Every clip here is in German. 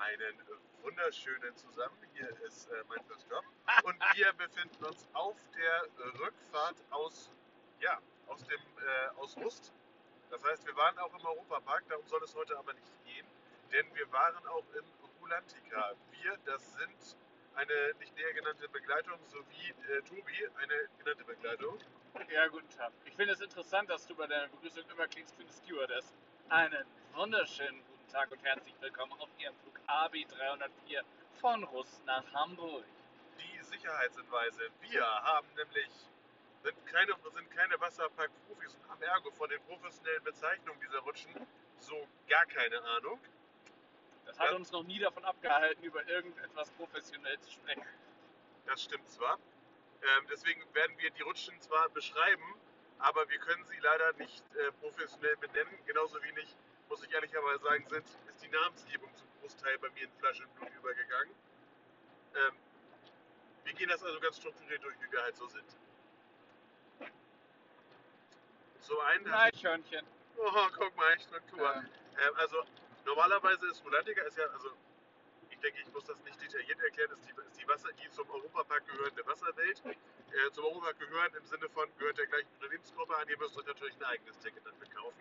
Einen wunderschönen zusammen. Hier ist äh, mein Christoph. Und wir befinden uns auf der Rückfahrt aus, ja, aus dem äh, aus Rust. Das heißt, wir waren auch im Europapark, darum soll es heute aber nicht gehen, denn wir waren auch in Rulantica. Wir, das sind eine nicht näher genannte Begleitung sowie äh, Tobi, eine genannte Begleitung. Ja, guten Tag. Ich finde es interessant, dass du bei deiner Begrüßung immer klingst wie eine Stewardess. Einen wunderschönen guten Tag und herzlich willkommen auf Ihrem Flug AB 304 von Russ nach Hamburg. Die Sicherheitshinweise. Wir haben nämlich sind keine, sind keine Wasserpark-Profis und haben ergo von den professionellen Bezeichnungen dieser Rutschen so gar keine Ahnung. Das hat Ja. uns noch nie davon abgehalten, über irgendetwas professionell zu sprechen. Das stimmt zwar. Ähm, deswegen werden wir die Rutschen zwar beschreiben, aber wir können sie leider nicht äh, professionell benennen. Genauso wenig, muss ich ehrlicherweise sagen, sind, ist die Namensgebung Großteil bei mir in Fleisch und Blut übergegangen. Ähm, wir gehen das also ganz strukturiert durch, wie wir halt so sind. Zum einen, Eichhörnchen. oh, guck mal, echt Struktur. Ja. Ähm, also normalerweise ist Rulantica ist ja, also ich denke, ich muss das nicht detailliert erklären, ist die, ist die Wasser, die zum Europapark gehörende Wasserwelt. Äh, zum Europapark gehören im Sinne von gehört der gleichen Unternehmensgruppe an, ihr müsst euch natürlich ein eigenes Ticket dafür kaufen.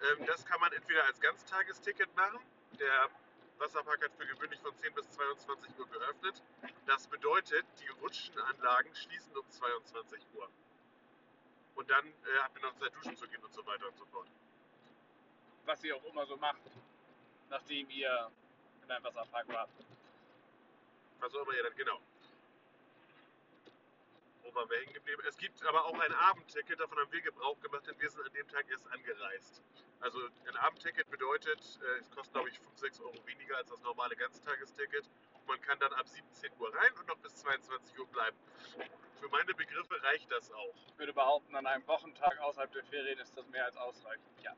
Ähm, das kann man entweder als Ganztagesticket machen. Der Wasserpark hat für gewöhnlich von 10 bis 22 Uhr geöffnet. Das bedeutet, die Rutschenanlagen schließen um 22 Uhr. Und dann äh, habt ihr noch Zeit, duschen zu gehen und so weiter und so fort. Was ihr auch immer so macht, nachdem ihr in einem Wasserpark wart. Was auch immer ihr dann, genau. Wo waren wir hängen geblieben? Es gibt aber auch ein Abendticket, davon haben wir Gebrauch gemacht, denn wir sind an dem Tag erst angereist. Also ein Abendticket bedeutet, äh, es kostet glaube ich 5, 6 Euro weniger als das normale Ganztagesticket. Man kann dann ab 17 Uhr rein und noch bis 22 Uhr bleiben. Für meine Begriffe reicht das auch. Ich würde behaupten, an einem Wochentag außerhalb der Ferien ist das mehr als ausreichend. Ja.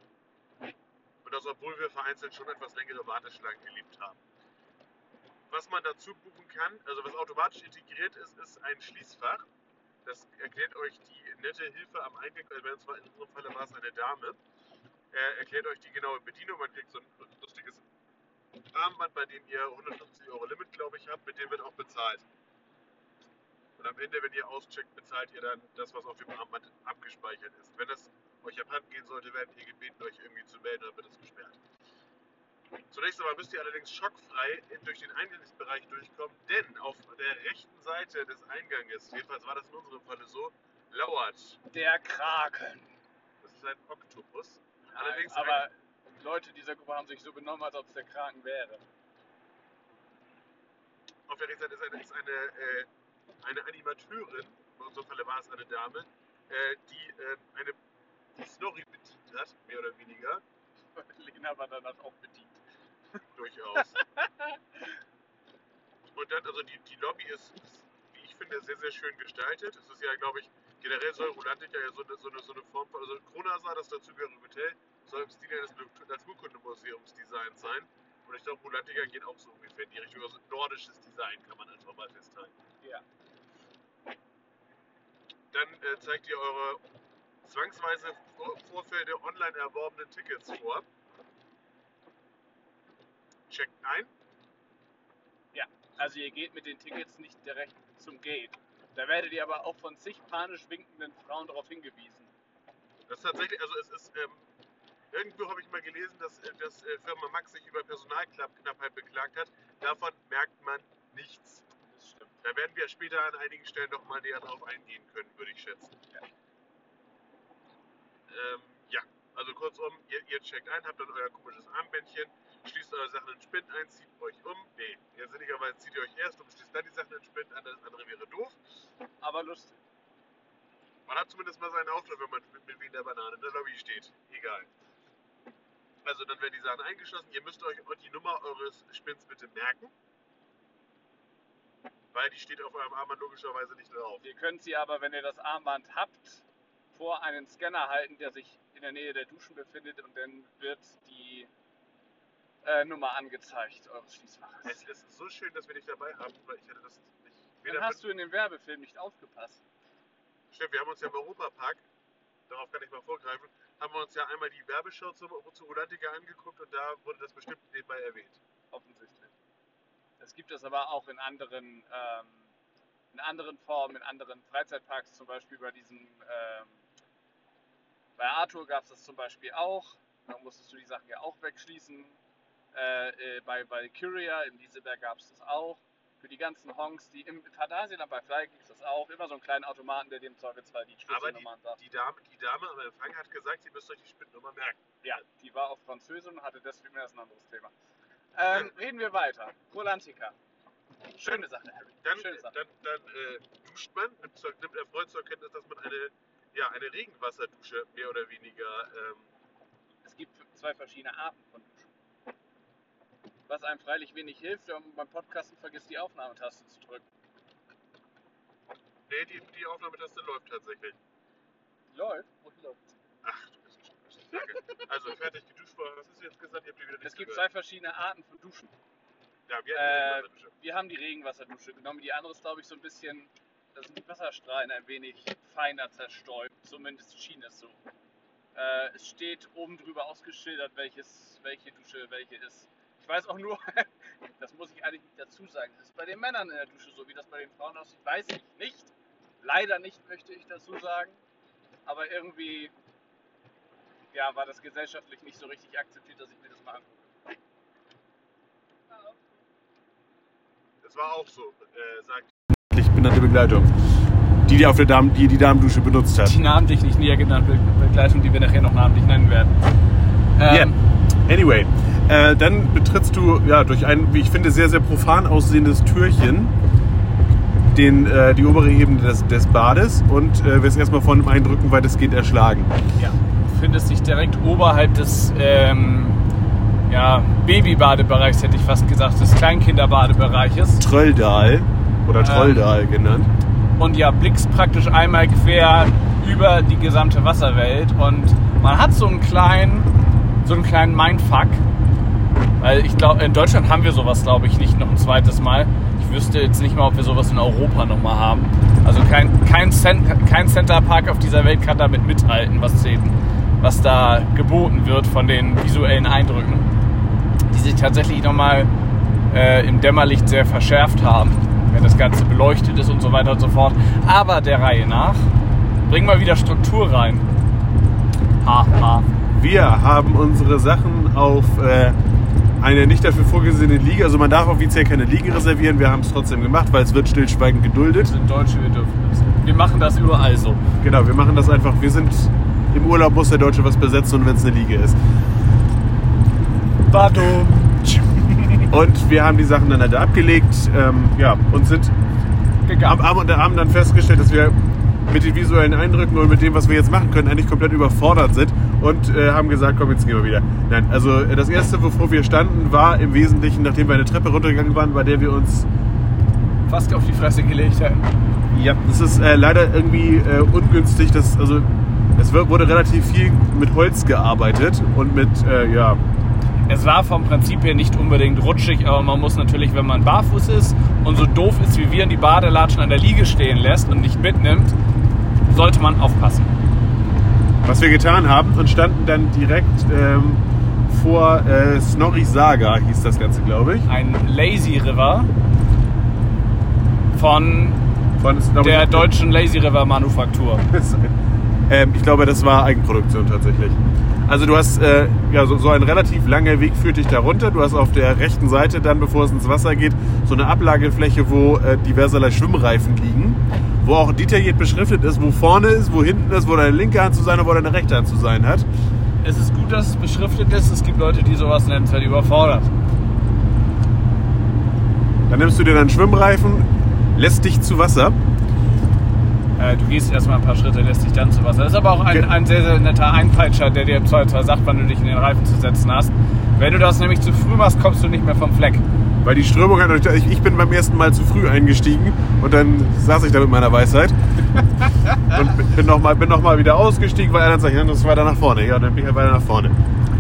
Und das, obwohl wir vereinzelt schon etwas längere Warteschlangen erlebt haben. Was man dazu buchen kann, also was automatisch integriert ist, ist ein Schließfach. Das erklärt euch die nette Hilfe am Eingang, also in unserem Falle war es eine Dame, äh, erklärt euch die genaue Bedienung. Man kriegt so ein lustiges Armband, bei dem ihr 150 Euro Limit, glaube ich, habt, mit dem wird auch bezahlt. Und am Ende, wenn ihr auscheckt, bezahlt ihr dann das, was auf dem Armband abgespeichert ist. Wenn das euch abhanden gehen sollte, werdet ihr gebeten, euch irgendwie zu melden, dann wird es gesperrt. Zunächst einmal müsst ihr allerdings schockfrei durch den Eingangsbereich durchkommen, denn auf der rechten Seite des Einganges, jedenfalls war das in unserem Falle so, lauert, Der Kraken. das ist ein Oktopus, Nein, allerdings aber Leute dieser Gruppe haben sich so benommen, als ob es der Kraken wäre. auf der rechten Seite ist eine, ist eine, äh, eine Animateurin, in unserem Falle war es eine Dame, äh, die äh, eine die Snorri bedient hat, mehr oder weniger, Lena war danach auch bedient. durchaus. Und dann, also die, die Lobby ist, ist, wie ich finde, sehr, sehr schön gestaltet. Es ist ja, glaube ich, generell soll Rolantica ja so eine, so eine, so eine Form von, also Kronasa, das dazugehörige Hotel, soll im Stil eines Natur- Naturkundemuseumsdesigns sein. Und ich glaube, Rolantica geht auch so ungefähr in die Richtung. Also nordisches Design kann man einfach mal festhalten. Ja. Dann äh, zeigt ihr eure zwangsweise vor Vorfeld online erworbenen Tickets vor. Checkt ein. Also ihr geht mit den Tickets nicht direkt zum Gate. Da werdet ihr aber auch von zig panisch winkenden Frauen darauf hingewiesen. Das ist tatsächlich, also es ist, ähm, irgendwo habe ich mal gelesen, dass, äh, dass äh, Firma Max sich über Personalknappheit beklagt hat. Davon merkt man nichts. Das stimmt. Da werden wir später an einigen Stellen noch mal näher drauf eingehen können, würde ich schätzen. Ja. Ähm, ja, also kurzum, ihr, ihr checkt ein, habt dann euer komisches Armbändchen, schließt eure Sachen in Spind ein, zieht euch um. Nee, ihr sinnigerweise zieht ihr euch erst um, schließt dann die Sachen in Spind an, das andere wäre doof. Aber lustig. Man hat zumindest mal seinen Auftritt, wenn man mit, mit wie in der Banane in der Lobby steht. Egal. Also dann werden die Sachen eingeschlossen. Ihr müsst euch die Nummer eures Spins bitte merken. Weil die steht auf eurem Armband logischerweise nicht drauf. Ihr könnt sie aber, wenn ihr das Armband habt, vor einen Scanner halten, der sich in der Nähe der Duschen befindet und dann wird die äh, Nummer angezeigt eures Schließfaches. Es ist so schön, dass wir dich dabei haben, weil ich hätte das nicht. Dann hast du in dem Werbefilm nicht aufgepasst. Stimmt, wir haben uns ja im Europapark, darauf kann ich mal vorgreifen, haben wir uns ja einmal die Werbeshow zum, zu Rolantica angeguckt und da wurde das bestimmt nebenbei erwähnt. offensichtlich. Es gibt es aber auch in anderen, ähm, in anderen Formen, in anderen Freizeitparks, zum Beispiel bei diesem, ähm, bei Arthur gab es das zum Beispiel auch. Da musstest du die Sachen ja auch wegschließen. Äh, äh, bei Valkyria in Lieseberg gab es das auch. Für die ganzen Honks, die im Phantasialand bei Fly gibt es das auch. Immer so einen kleinen Automaten, der dem die Aber die, Schlüsselnummern sagt. die, Dame, die Dame am Empfang hat gesagt, sie müsst euch die Spitznummer merken. Ja, die war auf Französisch und hatte deswegen ist ein anderes Thema. Ähm, reden wir weiter. Rolantica. Schöne Sache, Harry. Dann, Schöne Sache. dann, dann äh, duscht man, nimmt, zur, nimmt er Freund zur Kenntnis, dass man eine, ja, eine Regenwasserdusche mehr oder weniger. Ähm, Es gibt zwei verschiedene Arten von. Was einem freilich wenig hilft, wenn man beim Podcasten vergisst, die Aufnahmetaste zu drücken. nee, die, die Aufnahmetaste läuft tatsächlich. Läuft? Wohin läuft Ach, du bist ein Danke. Also, fertig geduscht war. Was hast du jetzt gesagt? Ich hab dir wieder Es gibt gehört. zwei verschiedene Arten von Duschen. Ja, wir Äh. Wir haben die Regenwasserdusche genommen. Die andere ist, glaube ich, so ein bisschen, da sind die Wasserstrahlen ein wenig feiner zerstäubt. Zumindest schien es so. Äh, es steht oben drüber ausgeschildert, welches, welche Dusche welche ist. Ich weiß auch nur, das muss ich eigentlich nicht dazu sagen. Das ist bei den Männern in der Dusche so, wie das bei den Frauen aussieht, weiß ich nicht. Leider nicht, möchte ich dazu sagen. Aber irgendwie, ja, war das gesellschaftlich nicht so richtig akzeptiert, dass ich mir das mal angucke. Das war auch so, äh, sagt. Ich benannte Begleitung. Die, die auf der Damen, die, die Damendusche benutzt hat. die namentlich nicht näher genannte Be- Begleitung, die wir nachher noch namentlich nennen werden. Yeah. Ähm, Anyway, äh, dann betrittst du ja durch ein, wie ich finde, sehr, sehr profan aussehendes Türchen den, äh, die obere Ebene des, des Bades und äh, wirst erstmal von dem Eindrücken weitestgehend erschlagen. ja, findest dich direkt oberhalb des ähm, ja, Babybadebereichs, hätte ich fast gesagt, des Kleinkinderbadebereiches. Trölldal oder Trolldal genannt. Und ja, blickst praktisch einmal quer über die gesamte Wasserwelt und man hat so einen kleinen, so einen kleinen Mindfuck. Weil ich glaube, in Deutschland haben wir sowas, glaube ich, nicht noch ein zweites Mal. Ich wüsste jetzt nicht mal, ob wir sowas in Europa nochmal haben. Also kein, kein, Cent, kein Center Park auf dieser Welt kann damit mithalten, was, den, was da geboten wird von den visuellen Eindrücken, die sich tatsächlich nochmal äh, im Dämmerlicht sehr verschärft haben, wenn das Ganze beleuchtet ist und so weiter und so fort. Aber der Reihe nach, bring mal wieder Struktur rein. Ha, ha. Wir haben unsere Sachen auf äh, eine nicht dafür vorgesehene Liege, also man darf offiziell keine Liege reservieren, wir haben es trotzdem gemacht, weil es wird stillschweigend geduldet. Wir sind Deutsche, wir dürfen das. Wir machen das überall so. Genau, wir machen das einfach, wir sind im Urlaub, muss der Deutsche was besetzen und wenn es eine Liege ist. Bado. Und wir haben die Sachen dann halt abgelegt ähm, ja, und sind haben, haben, haben dann festgestellt, dass wir mit den visuellen Eindrücken und mit dem, was wir jetzt machen können, eigentlich komplett überfordert sind und äh, haben gesagt, komm, jetzt gehen wir wieder. Nein, also äh, das Erste, wovor wir standen, war im Wesentlichen, nachdem wir eine Treppe runtergegangen waren, bei der wir uns Fast auf die Fresse gelegt hätten. Ja, das ist äh, leider irgendwie äh, ungünstig. Dass, also, es wurde relativ viel mit Holz gearbeitet und mit, äh, ja, Es war vom Prinzip her nicht unbedingt rutschig, aber man muss natürlich, wenn man barfuß ist und so doof ist wie wir in die Badelatschen an der Liege stehen lässt und nicht mitnimmt, sollte man aufpassen. was wir getan haben und standen dann direkt ähm, vor äh, Snorri Saga, hieß das Ganze, glaube ich. Ein Lazy River von Von, der deutschen Lazy River Manufaktur. ähm, ich glaube, das war Eigenproduktion tatsächlich. Also du hast äh, ja, so, so ein relativ langer Weg führt dich da runter. Du hast auf der rechten Seite dann, bevor es ins Wasser geht, so eine Ablagefläche, wo äh, diverserlei Schwimmreifen liegen. Wo auch detailliert beschriftet ist, wo vorne ist, wo hinten ist, wo deine linke Hand zu sein und wo deine rechte Hand zu sein hat. Es ist gut, dass es beschriftet ist. Es gibt Leute, die sowas nennenswert überfordert. Dann nimmst du dir deinen Schwimmreifen, lässt dich zu Wasser. Äh, du gehst erstmal ein paar Schritte, lässt dich dann zu Wasser. Das ist aber auch ein, ein sehr, sehr netter Einpeitscher, der dir im Zweifelsfall sagt, wann du dich in den Reifen zu setzen hast. Wenn du das nämlich zu früh machst, kommst du nicht mehr vom Fleck. Weil die Strömung hat natürlich, ich bin beim ersten Mal zu früh eingestiegen und dann saß ich da mit meiner Weisheit. und bin nochmal bin noch mal wieder ausgestiegen, weil er dann sagt, das ist weiter nach vorne. Ja, dann bin ich halt weiter nach vorne.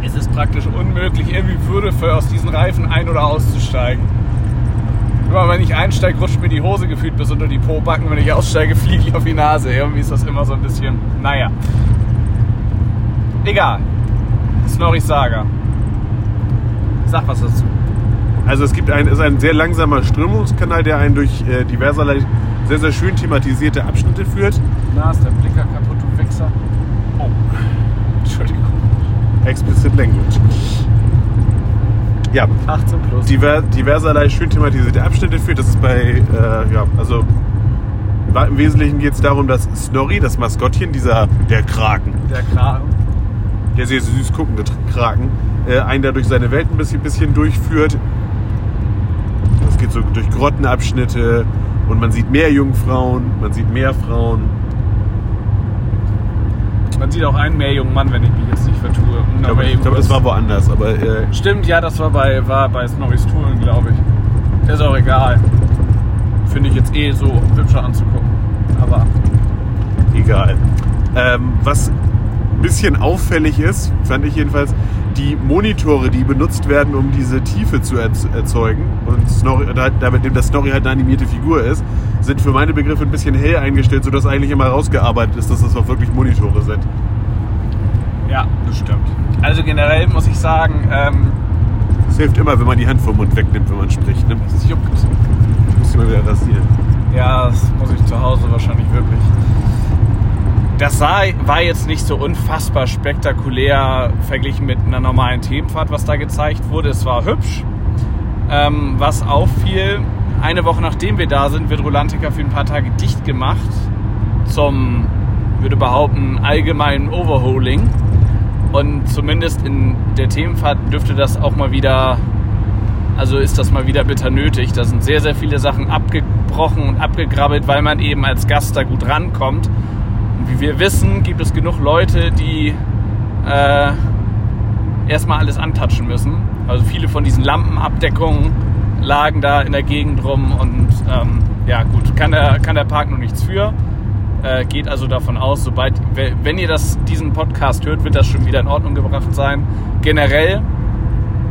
Es ist praktisch unmöglich, irgendwie würdevoll aus diesen Reifen ein- oder auszusteigen. Immer wenn ich einsteige, rutscht mir die Hose gefühlt bis unter die Po-Backen. Wenn ich aussteige, fliege ich auf die Nase. Irgendwie ist das immer so ein bisschen, naja. Egal. Snorris Saga. Sag was dazu. Also es gibt ein, ist ein sehr langsamer Strömungskanal, der einen durch äh, diverserlei sehr, sehr schön thematisierte Abschnitte führt. Na, ist der Blicker kaputt, du Wichser. Oh, Entschuldigung. Explicit Language. Ja, 18 plus. diver, diverserlei schön thematisierte Abschnitte führt. Das ist bei, äh, ja, also im Wesentlichen geht es darum, dass Snorri, das Maskottchen, dieser, der Kraken, der Kragen. der sehr süß guckende Kraken, äh, einen da durch seine Welt ein bisschen, bisschen durchführt. Geht so durch Grottenabschnitte und man sieht mehr Jungfrauen, man sieht mehr Frauen. Man sieht auch einen mehr jungen Mann, wenn ich mich jetzt nicht vertue. Ich glaube, ich glaube das war woanders, aber äh, Stimmt, ja, das war bei, war bei Snorris Touren, glaube ich. Ist auch egal. Finde ich jetzt eh so hübscher anzugucken. Aber egal. Ähm, was ein bisschen auffällig ist, fand ich jedenfalls, die Monitore, die benutzt werden, um diese Tiefe zu erz- erzeugen und Snorri, da- damit dem das Snorri halt eine animierte Figur ist, sind für meine Begriffe ein bisschen hell eingestellt, sodass eigentlich immer rausgearbeitet ist, dass das auch wirklich Monitore sind. ja, das stimmt. Also generell muss ich sagen, ähm, Es hilft immer, wenn man die Hand vom Mund wegnimmt, wenn man spricht. Ne? es juckt. Muss ich mal wieder rasieren. Ja, das muss ich zu Hause wahrscheinlich wirklich. Das sah, war jetzt nicht so unfassbar spektakulär verglichen mit einer normalen Themenfahrt, was da gezeigt wurde. Es war hübsch. Ähm, was auffiel, eine Woche nachdem wir da sind, wird Rolantica für ein paar Tage dicht gemacht zum, würde behaupten, allgemeinen Overhauling. Und zumindest in der Themenfahrt dürfte das auch mal wieder also ist das mal wieder bitter nötig. Da sind sehr, sehr viele Sachen abgebrochen und abgegrabbelt, weil man eben als Gast da gut rankommt. Und wie wir wissen, gibt es genug Leute, die äh, erstmal alles antatschen müssen. Also viele von diesen Lampenabdeckungen lagen da in der Gegend rum und ähm, ja gut, kann der, kann der Park nur nichts für. Äh, geht also davon aus, sobald, wenn ihr das, diesen Podcast hört, wird das schon wieder in Ordnung gebracht sein. Generell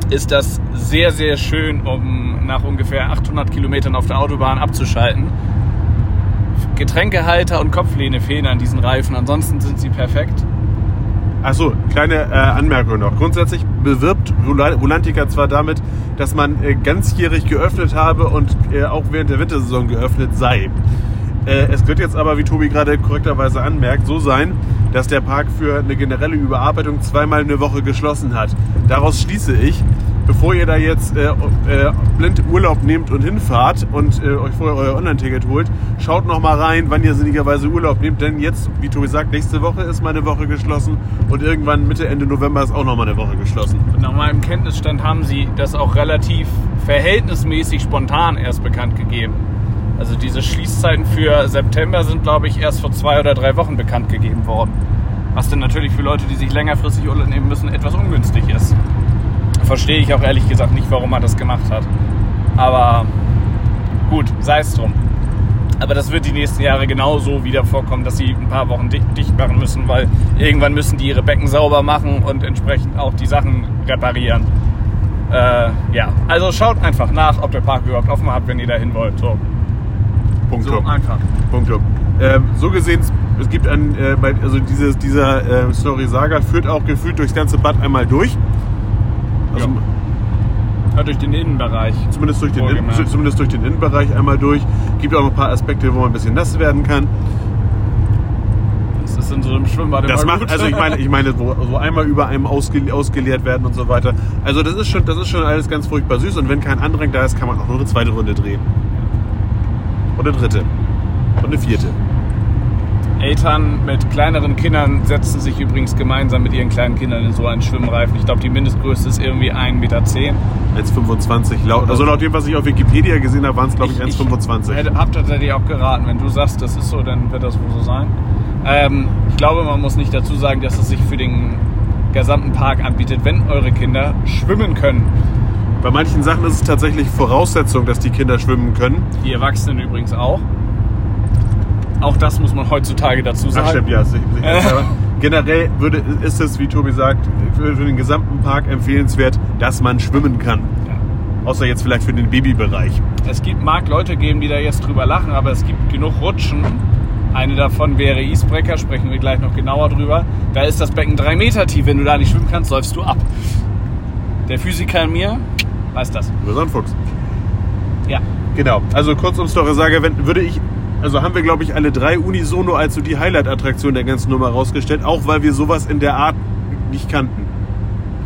ist das sehr, sehr schön, um nach ungefähr 800 Kilometern auf der Autobahn abzuschalten. Getränkehalter und Kopflehne fehlen an diesen Reifen, ansonsten sind sie perfekt. Achso, kleine äh, Anmerkung noch. Grundsätzlich bewirbt Rula- Rulantica zwar damit, dass man äh, ganzjährig geöffnet habe und äh, auch während der Wintersaison geöffnet sei. Äh, es wird jetzt aber, wie Tobi gerade korrekterweise anmerkt, so sein, dass der Park für eine generelle Überarbeitung zweimal eine Woche geschlossen hat. Daraus schließe ich, bevor ihr da jetzt äh, äh, blind Urlaub nehmt und hinfahrt und äh, euch vorher euer Online-Ticket holt, schaut noch mal rein, wann ihr sinnigerweise Urlaub nehmt, denn jetzt, wie Tobi sagt, nächste Woche ist mal eine Woche geschlossen und irgendwann Mitte, Ende November ist auch noch mal eine Woche geschlossen. Und nach meinem Kenntnisstand haben sie das auch relativ verhältnismäßig spontan erst bekannt gegeben. Also diese Schließzeiten für September sind, glaube ich, erst vor zwei oder drei Wochen bekannt gegeben worden. Was dann natürlich für Leute, die sich längerfristig Urlaub nehmen müssen, etwas ungünstig ist. Verstehe ich auch ehrlich gesagt nicht, warum man das gemacht hat. Aber gut, sei es drum. Aber das wird die nächsten Jahre genauso wieder vorkommen, dass sie ein paar Wochen dicht, dicht machen müssen, weil irgendwann müssen die ihre Becken sauber machen und entsprechend auch die Sachen reparieren. Äh, ja, also schaut einfach nach, ob der Park überhaupt offen hat, wenn ihr dahin wollt. So, Punkt. so einfach. Punkt. Ähm, so gesehen, es gibt ein, äh, also dieses, dieser äh, Story Saga führt auch gefühlt durchs ganze Bad einmal durch. Also Ja. Ja, durch den Innenbereich. zumindest, durch den, Wohlgemerkt. zumindest durch den Innenbereich einmal durch. Gibt auch noch ein paar Aspekte, wo man ein bisschen nass werden kann. Das ist in so einem Schwimmbad Das macht, gut. also ich meine, ich meine, wo, so einmal über einem ausge, ausgeleert werden und so weiter. Also das ist schon, das ist schon alles ganz furchtbar süß und wenn kein Andrang da ist, kann man auch noch eine zweite Runde drehen. Und eine dritte. Und eine vierte. Eltern mit kleineren Kindern setzen sich übrigens gemeinsam mit ihren kleinen Kindern in so einen Schwimmreifen. Ich glaube, die Mindestgröße ist irgendwie 1,10 Meter. 1,25 laut. Also laut dem, was ich auf Wikipedia gesehen habe, waren es glaube ich 1,25. hätte- hab tatsächlich auch geraten. Wenn du sagst, das ist so, dann wird das wohl so sein. Ähm, ich glaube, man muss nicht dazu sagen, dass es sich für den gesamten Park anbietet, wenn eure Kinder schwimmen können. Bei manchen Sachen ist es tatsächlich Voraussetzung, dass die Kinder schwimmen können. Die Erwachsenen übrigens auch. Auch das muss man heutzutage dazu Ach, sagen. stimmt, ja. sicher- sicher. Aber generell würde, ist es, wie Tobi sagt, für, für den gesamten Park empfehlenswert, dass man schwimmen kann. Ja. Außer jetzt vielleicht für den Babybereich. Es gibt, mag Leute geben, die da jetzt drüber lachen, aber es gibt genug Rutschen. Eine davon wäre Eastbreaker, sprechen wir gleich noch genauer drüber. Da ist das Becken drei Meter tief. Wenn du da nicht schwimmen kannst, läufst du ab. Der Physiker in mir weiß das. Über so einen Fuchs. Ja. Genau. Also kurz ums Story sage, wenn, würde ich, also haben wir glaube ich alle drei unisono als so die Highlight-Attraktion der ganzen Nummer rausgestellt, auch weil wir sowas in der Art nicht kannten.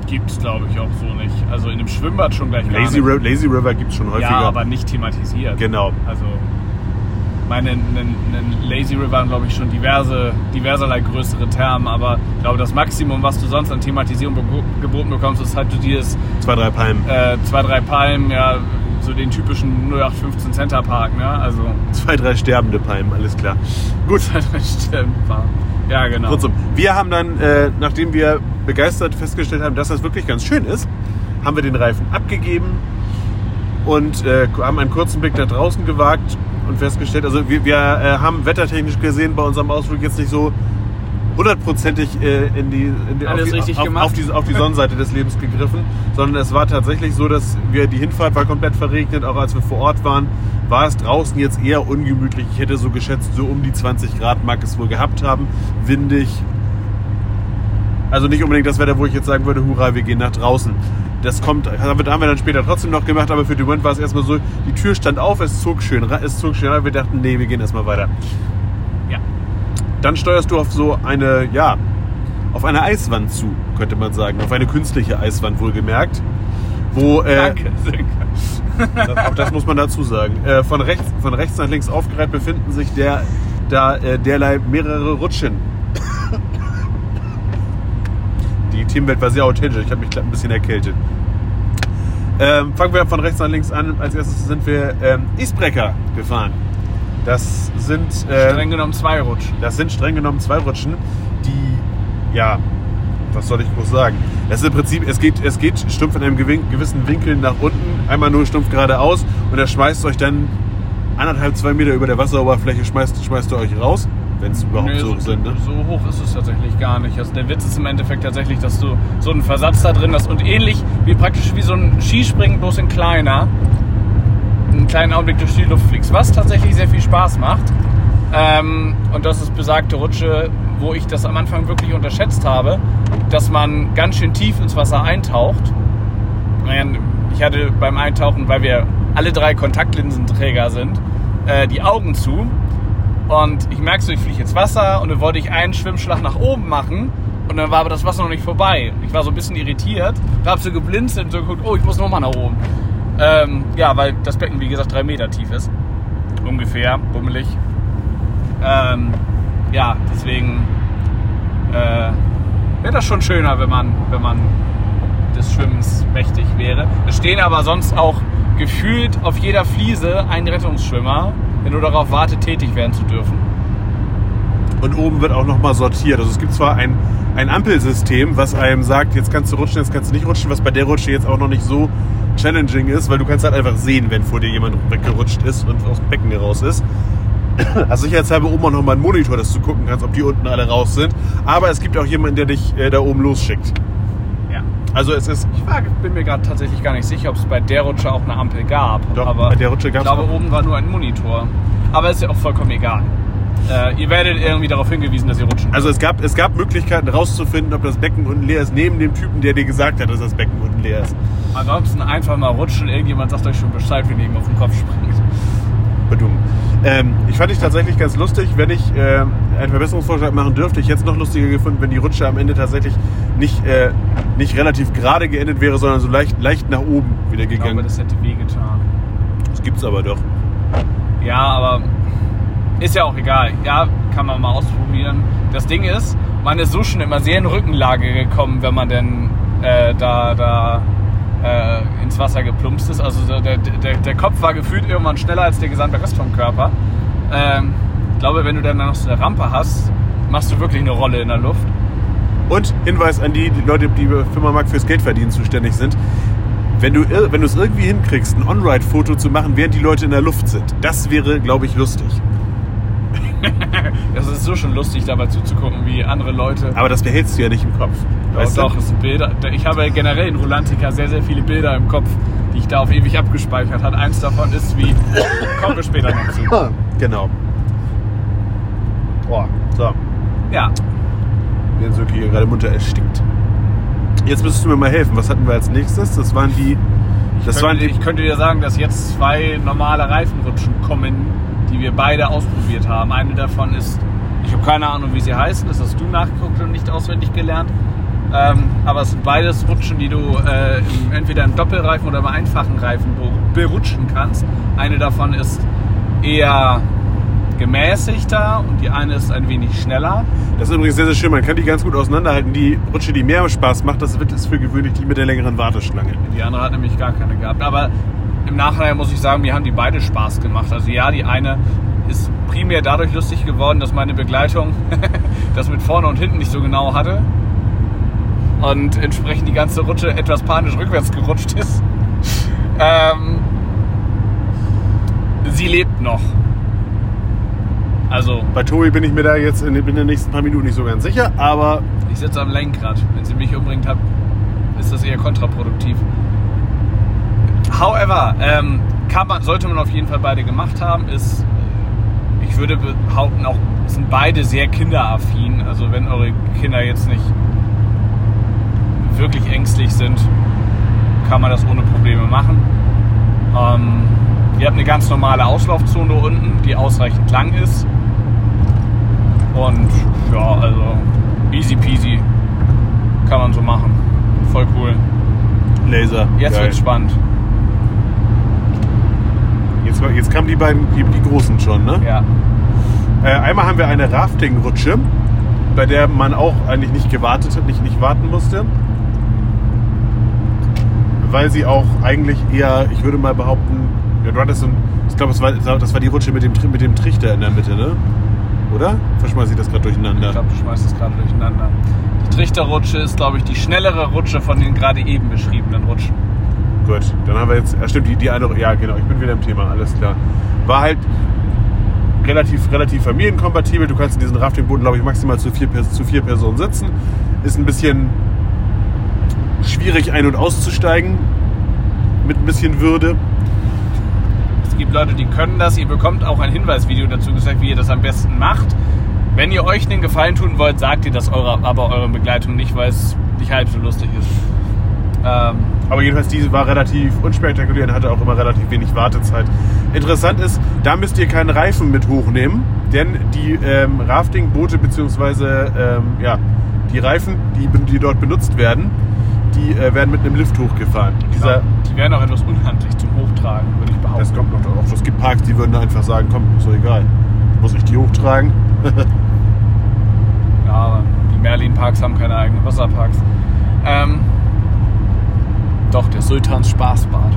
Gibt's, glaube ich, auch so nicht. Also in dem Schwimmbad schon gleich Lazy, nicht. Ri- Lazy River gibt es schon häufiger. Ja, aber nicht thematisiert. genau. Also, meine, einen, einen Lazy River haben, glaube ich, schon diverse, diverserlei größere Termen, aber ich glaube, das Maximum, was du sonst an Thematisierung geboten bekommst, ist halt so dieses Zwei, drei Palmen. äh, zwei, drei Palmen, ja, so den typischen 0815 Center Park, ne? Also, Zwei, drei sterbende Palmen, alles klar. Gut. stimmt. Ja, genau. Kurzum, wir haben dann, äh, nachdem wir begeistert festgestellt haben, dass das wirklich ganz schön ist, haben wir den Reifen abgegeben und äh, haben einen kurzen Blick nach draußen gewagt und festgestellt, also wir, wir äh, haben wettertechnisch gesehen bei unserem Ausflug jetzt nicht so hundertprozentig äh, in die, in die, auf, die, auf, auf, die, auf die Sonnenseite des Lebens gegriffen, sondern es war tatsächlich so, dass wir die Hinfahrt war komplett verregnet, auch als wir vor Ort waren, war es draußen jetzt eher ungemütlich. Ich hätte so geschätzt, so um die 20 Grad mag es wohl gehabt haben, windig. Also nicht unbedingt das Wetter, wo ich jetzt sagen würde, hurra, wir gehen nach draußen. Das kommt, haben wir haben wir dann später trotzdem noch gemacht, aber für den Moment war es erstmal so, die Tür stand auf, es zog schön, es zog schön rein, wir dachten, nee, wir gehen erstmal weiter. Dann steuerst du auf so eine, ja, auf eine Eiswand zu, könnte man sagen. Auf eine künstliche Eiswand wohlgemerkt. Wo, äh, Danke, das, auch das muss man dazu sagen. Äh, von, rechts, von rechts nach links aufgereiht befinden sich der, da, äh, derlei mehrere Rutschen. Die Teamwelt war sehr authentisch. Ich habe mich ein bisschen erkältet. Ähm, fangen wir von rechts nach links an. Als erstes sind wir ähm, Isbrecker gefahren. Das sind äh, Streng genommen zwei Rutschen. das sind streng genommen zwei Rutschen, die, ja, was soll ich groß sagen? Das ist im Prinzip, es geht, es geht stumpf in einem gewissen Winkel nach unten, einmal nur stumpf geradeaus und er schmeißt euch dann anderthalb, zwei Meter über der Wasseroberfläche, schmeißt, schmeißt er euch raus, wenn es überhaupt Nee, so, sind. Ne? so hoch ist es tatsächlich gar nicht. Also der Witz ist im Endeffekt tatsächlich, dass du so einen Versatz da drin hast und ähnlich wie praktisch wie so ein Skispringen, bloß in kleiner, einen kleinen Augenblick durch die Luft fliegst, was tatsächlich sehr viel Spaß macht. Ähm, und das ist besagte Rutsche, wo ich das am Anfang wirklich unterschätzt habe, dass man ganz schön tief ins Wasser eintaucht. Ich hatte beim Eintauchen, weil wir alle drei Kontaktlinsenträger sind, äh, die Augen zu. Und ich merke so, ich fliege ins Wasser und dann wollte ich einen Schwimmschlag nach oben machen. Und dann war aber das Wasser noch nicht vorbei. Ich war so ein bisschen irritiert. Da habe so geblinzelt und so geguckt, oh, ich muss nochmal nach oben. Ähm, ja, weil das Becken, wie gesagt, drei Meter tief ist. Ungefähr, bummelig. Ähm, ja, deswegen äh, wäre das schon schöner, wenn man, wenn man des Schwimmens mächtig wäre. Es stehen aber sonst auch gefühlt auf jeder Fliese ein Rettungsschwimmer, der nur darauf wartet, tätig werden zu dürfen. Und oben wird auch nochmal sortiert. Also es gibt zwar ein, ein Ampelsystem, was einem sagt, jetzt kannst du rutschen, jetzt kannst du nicht rutschen, was bei der Rutsche jetzt auch noch nicht so challenging ist, weil du kannst halt einfach sehen, wenn vor dir jemand weggerutscht ist und aus dem Becken raus ist. Also sicherheitshalber oben auch nochmal einen Monitor, dass du gucken kannst, ob die unten alle raus sind. Aber es gibt auch jemanden, der dich äh, da oben losschickt. Ja. Also es ist, Ich war, bin mir gerade tatsächlich gar nicht sicher, ob es bei der Rutsche auch eine Ampel gab. Doch, aber bei der Rutsche ich gab's glaube, auch. oben war nur ein Monitor. Aber ist ja auch vollkommen egal. Äh, ihr werdet irgendwie darauf hingewiesen, dass ihr rutschen also es gab, es gab Möglichkeiten rauszufinden, ob das Becken unten leer ist, neben dem Typen, der dir gesagt hat, dass das Becken unten leer ist. Ansonsten einfach mal rutschen. Irgendjemand sagt euch schon Bescheid, wenn ihr ihm auf den Kopf springt. Bedung. Ähm, ich fand ich tatsächlich ganz lustig, wenn ich äh, einen Verbesserungsvorschlag machen dürfte. Ich hätte es noch lustiger gefunden, wenn die Rutsche am Ende tatsächlich nicht, äh, nicht relativ gerade geendet wäre, sondern so leicht, leicht nach oben wieder Ich glaube, gegangen. das hätte wehgetan. Das gibt's aber doch. Ja, aber ist ja auch egal. Ja, kann man mal ausprobieren. Das Ding ist, man ist so schon immer sehr in Rückenlage gekommen, wenn man denn äh, da, da äh, ins Wasser geplumpst ist. Also so der, der, der Kopf war gefühlt irgendwann schneller als der gesamte Rest vom Körper. Ähm, ich glaube, wenn du dann noch so eine Rampe hast, machst du wirklich eine Rolle in der Luft. Und Hinweis an die, die Leute, die bei Firma Mark fürs Geldverdienen zuständig sind. Wenn du, wenn du es irgendwie hinkriegst, ein On-Ride-Foto zu machen, während die Leute in der Luft sind, das wäre, glaube ich, lustig. Das ist so schon lustig, dabei zuzugucken, wie andere Leute. Aber das behältst du ja nicht im Kopf. Doch, Weißt du? doch, es sind Bilder. Ich habe generell in Rulantica sehr, sehr viele Bilder im Kopf, die ich da auf ewig abgespeichert habe. Eins davon ist wie. Kommen wir später noch zu. Genau. Boah, so. Ja, Der Söki hier gerade munter erstickt. Jetzt müsstest du mir mal helfen. Was hatten wir als nächstes? Das waren die. Das waren könnte, die, ich könnte dir sagen, dass jetzt zwei normale Reifenrutschen kommen, die wir beide ausprobiert haben. Eine davon ist, ich habe keine Ahnung, wie sie heißen, das hast du nachgeguckt und nicht auswendig gelernt. Ähm, aber es sind beides Rutschen, die du äh, im, entweder im Doppelreifen oder im einfachen Reifen be- berutschen kannst. Eine davon ist eher gemäßigter und die eine ist ein wenig schneller. das ist übrigens sehr, sehr schön. Man kann die ganz gut auseinanderhalten. Die Rutsche, die mehr Spaß macht, das wird ist für gewöhnlich die mit der längeren Warteschlange. Die andere hat nämlich gar keine gehabt. Aber im Nachhinein muss ich sagen, mir haben die beide Spaß gemacht. Also ja, die eine ist primär dadurch lustig geworden, dass meine Begleitung das mit vorne und hinten nicht so genau hatte. Und entsprechend die ganze Rutsche etwas panisch rückwärts gerutscht ist. Ähm, sie lebt noch. Also, Bei Tobi bin ich mir da jetzt in, in den nächsten paar Minuten nicht so ganz sicher, aber ich sitze am Lenkrad. Wenn sie mich umbringt hat, ist das eher kontraproduktiv. However, ähm, kann man, sollte man auf jeden Fall beide gemacht haben, ist, ich würde behaupten, auch sind beide sehr kinderaffin. Also wenn eure Kinder jetzt nicht wirklich ängstlich sind, kann man das ohne Probleme machen. Ähm, ihr habt eine ganz normale Auslaufzone unten, die ausreichend lang ist. Und ja, also easy peasy kann man so machen. Voll cool. Laser. Jetzt Geil. wird's spannend. Jetzt, jetzt kamen die beiden, die, die großen schon, ne? Ja. Äh, einmal haben wir eine Rafting-Rutsche, bei der man auch eigentlich nicht gewartet hat, nicht, nicht warten musste. Weil sie auch eigentlich eher, ich würde mal behaupten, ja, du hattest so ein, ich glaube, das war, das war die Rutsche mit dem, mit dem Trichter in der Mitte, ne? Oder? Verschmeiß ich das gerade durcheinander? Ich glaube, du schmeißt es gerade durcheinander. Die Trichterrutsche ist, glaube ich, die schnellere Rutsche von den gerade eben beschriebenen Rutschen. Gut, dann haben wir jetzt, stimmt, die, die eine, ja genau, ich bin wieder im Thema, alles klar. War halt relativ, relativ familienkompatibel. Du kannst in diesen Raftingboden, glaube ich, maximal zu vier, zu vier Personen sitzen. Ist ein bisschen schwierig ein- und auszusteigen. Mit ein bisschen Würde. Es gibt Leute, die können das. Ihr bekommt auch ein Hinweisvideo dazu gesagt, wie ihr das am besten macht. Wenn ihr euch den Gefallen tun wollt, sagt ihr das eurer, aber eurer Begleitung nicht, weil es nicht halb so lustig ist. Ähm, Aber jedenfalls, diese war relativ unspektakulär und hatte auch immer relativ wenig Wartezeit. Interessant ist, da müsst ihr keinen Reifen mit hochnehmen, denn die ähm, Rafting-Boote bzw. Ähm, ja, die Reifen, die, die dort benutzt werden, die äh, werden mit einem Lift hochgefahren. Dieser, die wären auch etwas unhandlich zum Hochtragen, würde ich behaupten. das kommt noch drauf. Es gibt Parks, die würden einfach sagen, komm, ist doch egal. Muss ich die hochtragen? Ja, aber die Merlin-Parks haben keine eigenen Wasserparks. Ähm, doch, der Sultans Spaßbad.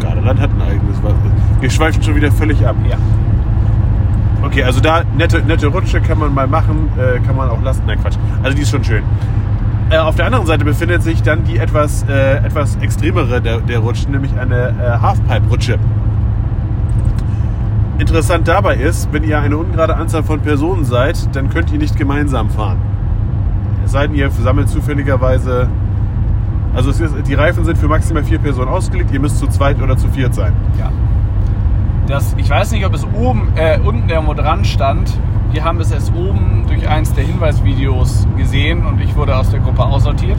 Gardeland hat ein eigenes Wasser. Wir schweifen schon wieder völlig ab. Ja. Okay, also da nette, nette Rutsche kann man mal machen, äh, kann man auch lassen. Nein, Quatsch. Also die ist schon schön. Äh, auf der anderen Seite befindet sich dann die etwas, äh, etwas extremere der, der Rutschen, nämlich eine äh, Halfpipe-Rutsche. Interessant dabei ist, wenn ihr eine ungerade Anzahl von Personen seid, dann könnt ihr nicht gemeinsam fahren. Es sei denn, ihr sammelt zufälligerweise. Also ist, die Reifen sind für maximal vier Personen ausgelegt, ihr müsst zu zweit oder zu viert sein. Ja. Das, ich weiß nicht, ob es oben, äh, unten irgendwo dran stand. Wir haben es erst oben durch eins der Hinweisvideos gesehen und ich wurde aus der Gruppe aussortiert.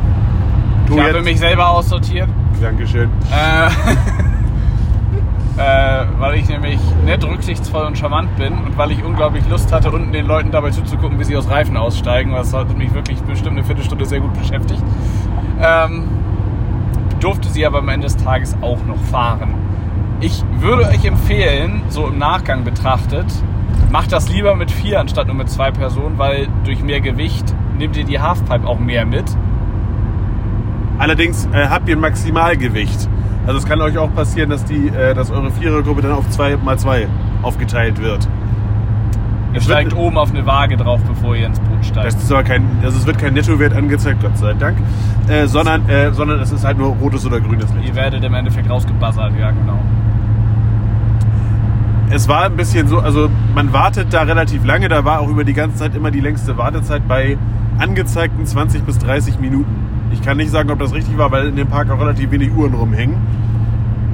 Ich Tobi habe mich selber aussortiert, Dankeschön. äh, äh, weil ich nämlich nett, rücksichtsvoll und charmant bin und weil ich unglaublich Lust hatte, unten den Leuten dabei zuzugucken, wie sie aus Reifen aussteigen. Das hat mich wirklich bestimmt eine Viertelstunde sehr gut beschäftigt. Ähm, durfte sie aber am Ende des Tages auch noch fahren. Ich würde euch empfehlen, so im Nachgang betrachtet, macht das lieber mit vier anstatt nur mit zwei Personen, weil durch mehr Gewicht nehmt ihr die Halfpipe auch mehr mit. Allerdings äh, habt ihr Maximalgewicht. Also es kann euch auch passieren, dass, die, äh, dass eure Vierergruppe dann auf 2 mal 2 aufgeteilt wird. Ihr steigt oben auf eine Waage drauf, bevor ihr ins Das ist aber kein, also es wird kein Nettowert angezeigt, Gott sei Dank, äh, sondern, äh, sondern es ist halt nur rotes oder grünes Licht. Ihr werdet im Endeffekt rausgebuzzert, ja genau. Es war ein bisschen so, also man wartet da relativ lange, da war auch über die ganze Zeit immer die längste Wartezeit bei angezeigten 20 bis 30 Minuten. Ich kann nicht sagen, ob das richtig war, weil in dem Park auch relativ wenig Uhren rumhängen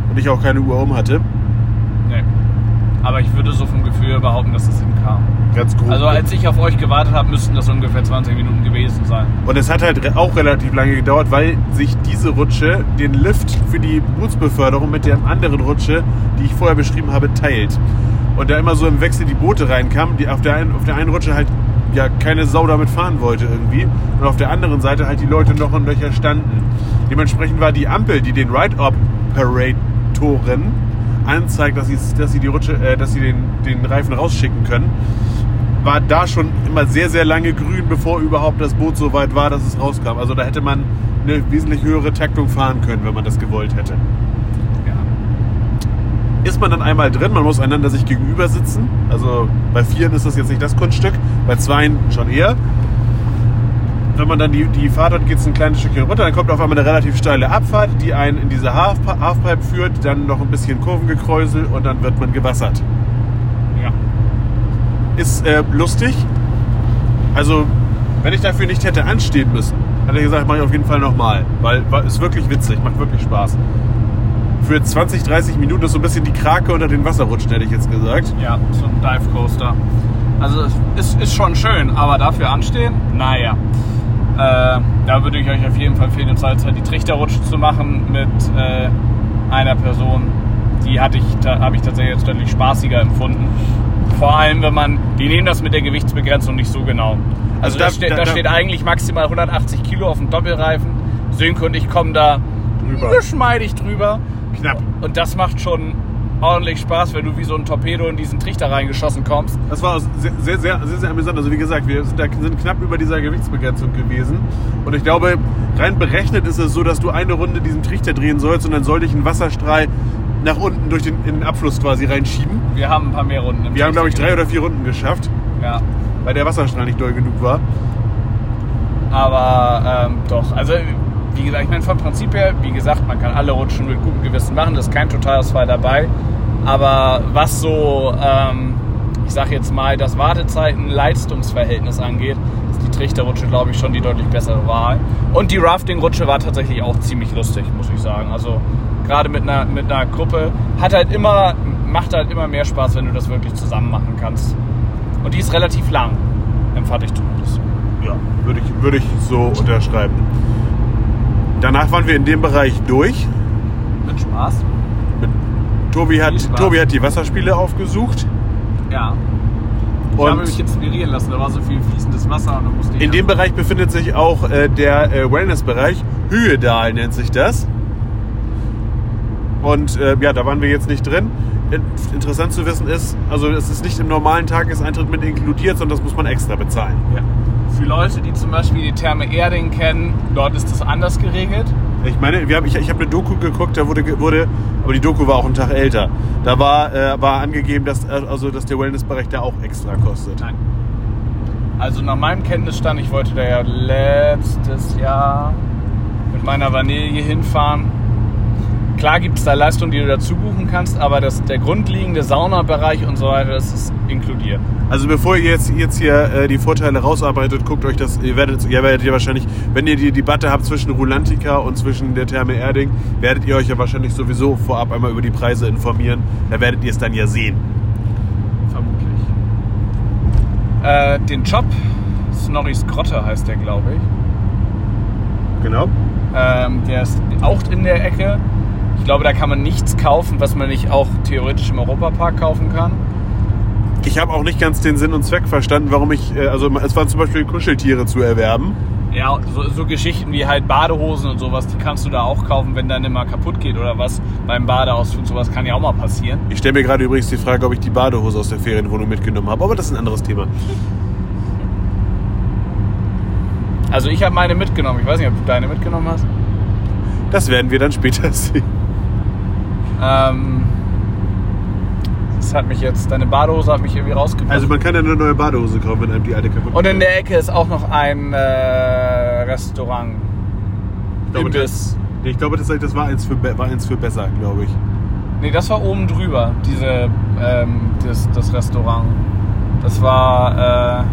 und ich auch keine Uhr um hatte. Aber ich würde so vom Gefühl behaupten, dass es hinkam. Ganz grob. Also als ich auf euch gewartet habe, müssten das ungefähr 20 Minuten gewesen sein. Und es hat halt auch relativ lange gedauert, weil sich diese Rutsche den Lift für die Bootsbeförderung mit der anderen Rutsche, die ich vorher beschrieben habe, teilt. Und da immer so im Wechsel die Boote reinkamen, die auf der einen, auf der einen Rutsche halt ja keine Sau damit fahren wollte irgendwie. Und auf der anderen Seite halt die Leute noch und Löcher standen. Dementsprechend war die Ampel, die den Ride-Operatoren anzeigt, dass sie, dass sie die Rutsche, äh, dass sie den, den Reifen rausschicken können, war da schon immer sehr, sehr lange grün, bevor überhaupt das Boot so weit war, dass es rauskam. Also da hätte man eine wesentlich höhere Taktung fahren können, wenn man das gewollt hätte. Ja. Ist man dann einmal drin, man muss einander sich gegenüber sitzen. Also bei Vieren ist das jetzt nicht das Kunststück, bei Zweien schon eher. Wenn man dann die, die Fahrt hat, geht es ein kleines Stückchen runter, dann kommt auf einmal eine relativ steile Abfahrt, die einen in diese Half Halfpipe führt, dann noch ein bisschen Kurvengekräusel und dann wird man gewassert. Ja. ist äh, lustig. Also, wenn ich dafür nicht hätte anstehen müssen, hätte ich gesagt, mache ich auf jeden Fall nochmal. Weil war- ist wirklich witzig, macht wirklich Spaß. Für 20, 30 Minuten ist so ein bisschen die Krake unter den Wasserrutschen, hätte ich jetzt gesagt. Ja, so ein Dive Coaster. Also es ist, ist schon schön, aber dafür anstehen? Naja. Äh, da würde ich euch auf jeden Fall empfehlen, in Salzheit die Trichterrutsche zu machen mit äh, einer Person. Die hatte ich, habe ich tatsächlich jetzt deutlich spaßiger empfunden. Vor allem, wenn man, die nehmen das mit der Gewichtsbegrenzung nicht so genau. Also Also, da, da- steht, da, da- steht eigentlich maximal 180 Kilo auf dem Doppelreifen. Sönke und ich kommen da Drüber. geschmeidig drüber. Knapp. Und das macht schon ordentlich Spaß, wenn du wie so ein Torpedo in diesen Trichter reingeschossen kommst. Das war sehr, sehr, sehr, sehr, sehr amüsant. Also wie gesagt, wir sind, da sind knapp über dieser Gewichtsbegrenzung gewesen. Und ich glaube, rein berechnet ist es so, dass du eine Runde diesen Trichter drehen sollst und dann soll dich ein Wasserstrahl nach unten durch den, in den Abfluss quasi reinschieben. Wir haben ein paar mehr Runden. im Wir haben, glaube ich, drei oder vier Runden geschafft, Ja, weil der Wasserstrahl nicht doll genug war. aber ähm, doch. Also, wie gesagt, ich meine, vom Prinzip her, wie gesagt, man kann alle Rutschen mit gutem Gewissen machen. Da ist kein Totalausfall dabei. Aber was so, ähm, ich sag jetzt mal, das Wartezeiten-Leistungsverhältnis angeht, ist die Trichterrutsche, glaube ich, schon die deutlich bessere Wahl. Und die Rafting-Rutsche war tatsächlich auch ziemlich lustig, muss ich sagen. Also, gerade mit einer, mit einer Gruppe hat halt immer, macht halt immer mehr Spaß, wenn du das wirklich zusammen machen kannst. Und die ist relativ lang, empfand ich zumindest. Ja, würde ich, würde ich so unterschreiben. Danach waren wir in dem Bereich durch. Mit Spaß. Tobi hat, Spaß. Tobi hat die Wasserspiele aufgesucht. Ja. Ich habe Und mich inspirieren lassen, da war so viel fließendes Wasser und dann musste ich. in dem Bereich befindet sich auch äh, der äh, Wellness-Bereich. Höhedal nennt sich das. Und äh, ja, da waren wir jetzt nicht drin. In- Interessant zu wissen ist, also es ist nicht im normalen Tageseintritt mit inkludiert, sondern das muss man extra bezahlen. Ja. Für Leute, die zum Beispiel die Therme Erding kennen, dort ist das anders geregelt. Ich meine, wir haben, ich, ich habe eine Doku geguckt, da wurde, wurde, aber die Doku war auch einen Tag älter. Da war, äh, war angegeben, dass, äh, also, dass der Wellnessbereich da auch extra kostet. Nein. Also nach meinem Kenntnisstand, ich wollte da ja letztes Jahr mit meiner Vanille hinfahren. Klar gibt es da Leistungen, die du dazu buchen kannst, aber das, der grundlegende Saunabereich und so weiter, das ist inkludiert. Also bevor ihr jetzt, jetzt hier äh, die Vorteile rausarbeitet, guckt euch das, ihr werdet, ihr werdet ja wahrscheinlich, wenn ihr die Debatte habt zwischen Rulantica und zwischen der Therme Erding, werdet ihr euch ja wahrscheinlich sowieso vorab einmal über die Preise informieren. Da werdet ihr es dann ja sehen. Vermutlich. Äh, den Job, Snorris Grotte heißt der, glaube ich. Genau. Ähm, der ist auch in der Ecke. Ich glaube, da kann man nichts kaufen, was man nicht auch theoretisch im Europapark kaufen kann. Ich habe auch nicht ganz den Sinn und Zweck verstanden, warum ich, äh, also es waren zum Beispiel Kuscheltiere zu erwerben. Ja, so, so Geschichten wie halt Badehosen und sowas, die kannst du da auch kaufen, wenn dann immer kaputt geht oder was. Beim Badeausflug, sowas kann ja auch mal passieren. Ich stelle mir gerade übrigens die Frage, ob ich die Badehose aus der Ferienwohnung mitgenommen habe, aber das ist ein anderes Thema. Also ich habe meine mitgenommen. Ich weiß nicht, ob du deine mitgenommen hast. Das werden wir dann später sehen. Ähm, das hat mich jetzt, deine Badehose hat mich irgendwie rausgebracht. Also man kann ja eine neue Badehose kaufen, wenn einem die alte kaputt und in der Ecke ist auch noch ein äh, Restaurant. ich glaube, das, nee, ich glaube tatsächlich, das war eins für, war eins für besser, glaube ich. Nee, das war oben drüber, diese, ähm, das, das Restaurant. Das war, äh,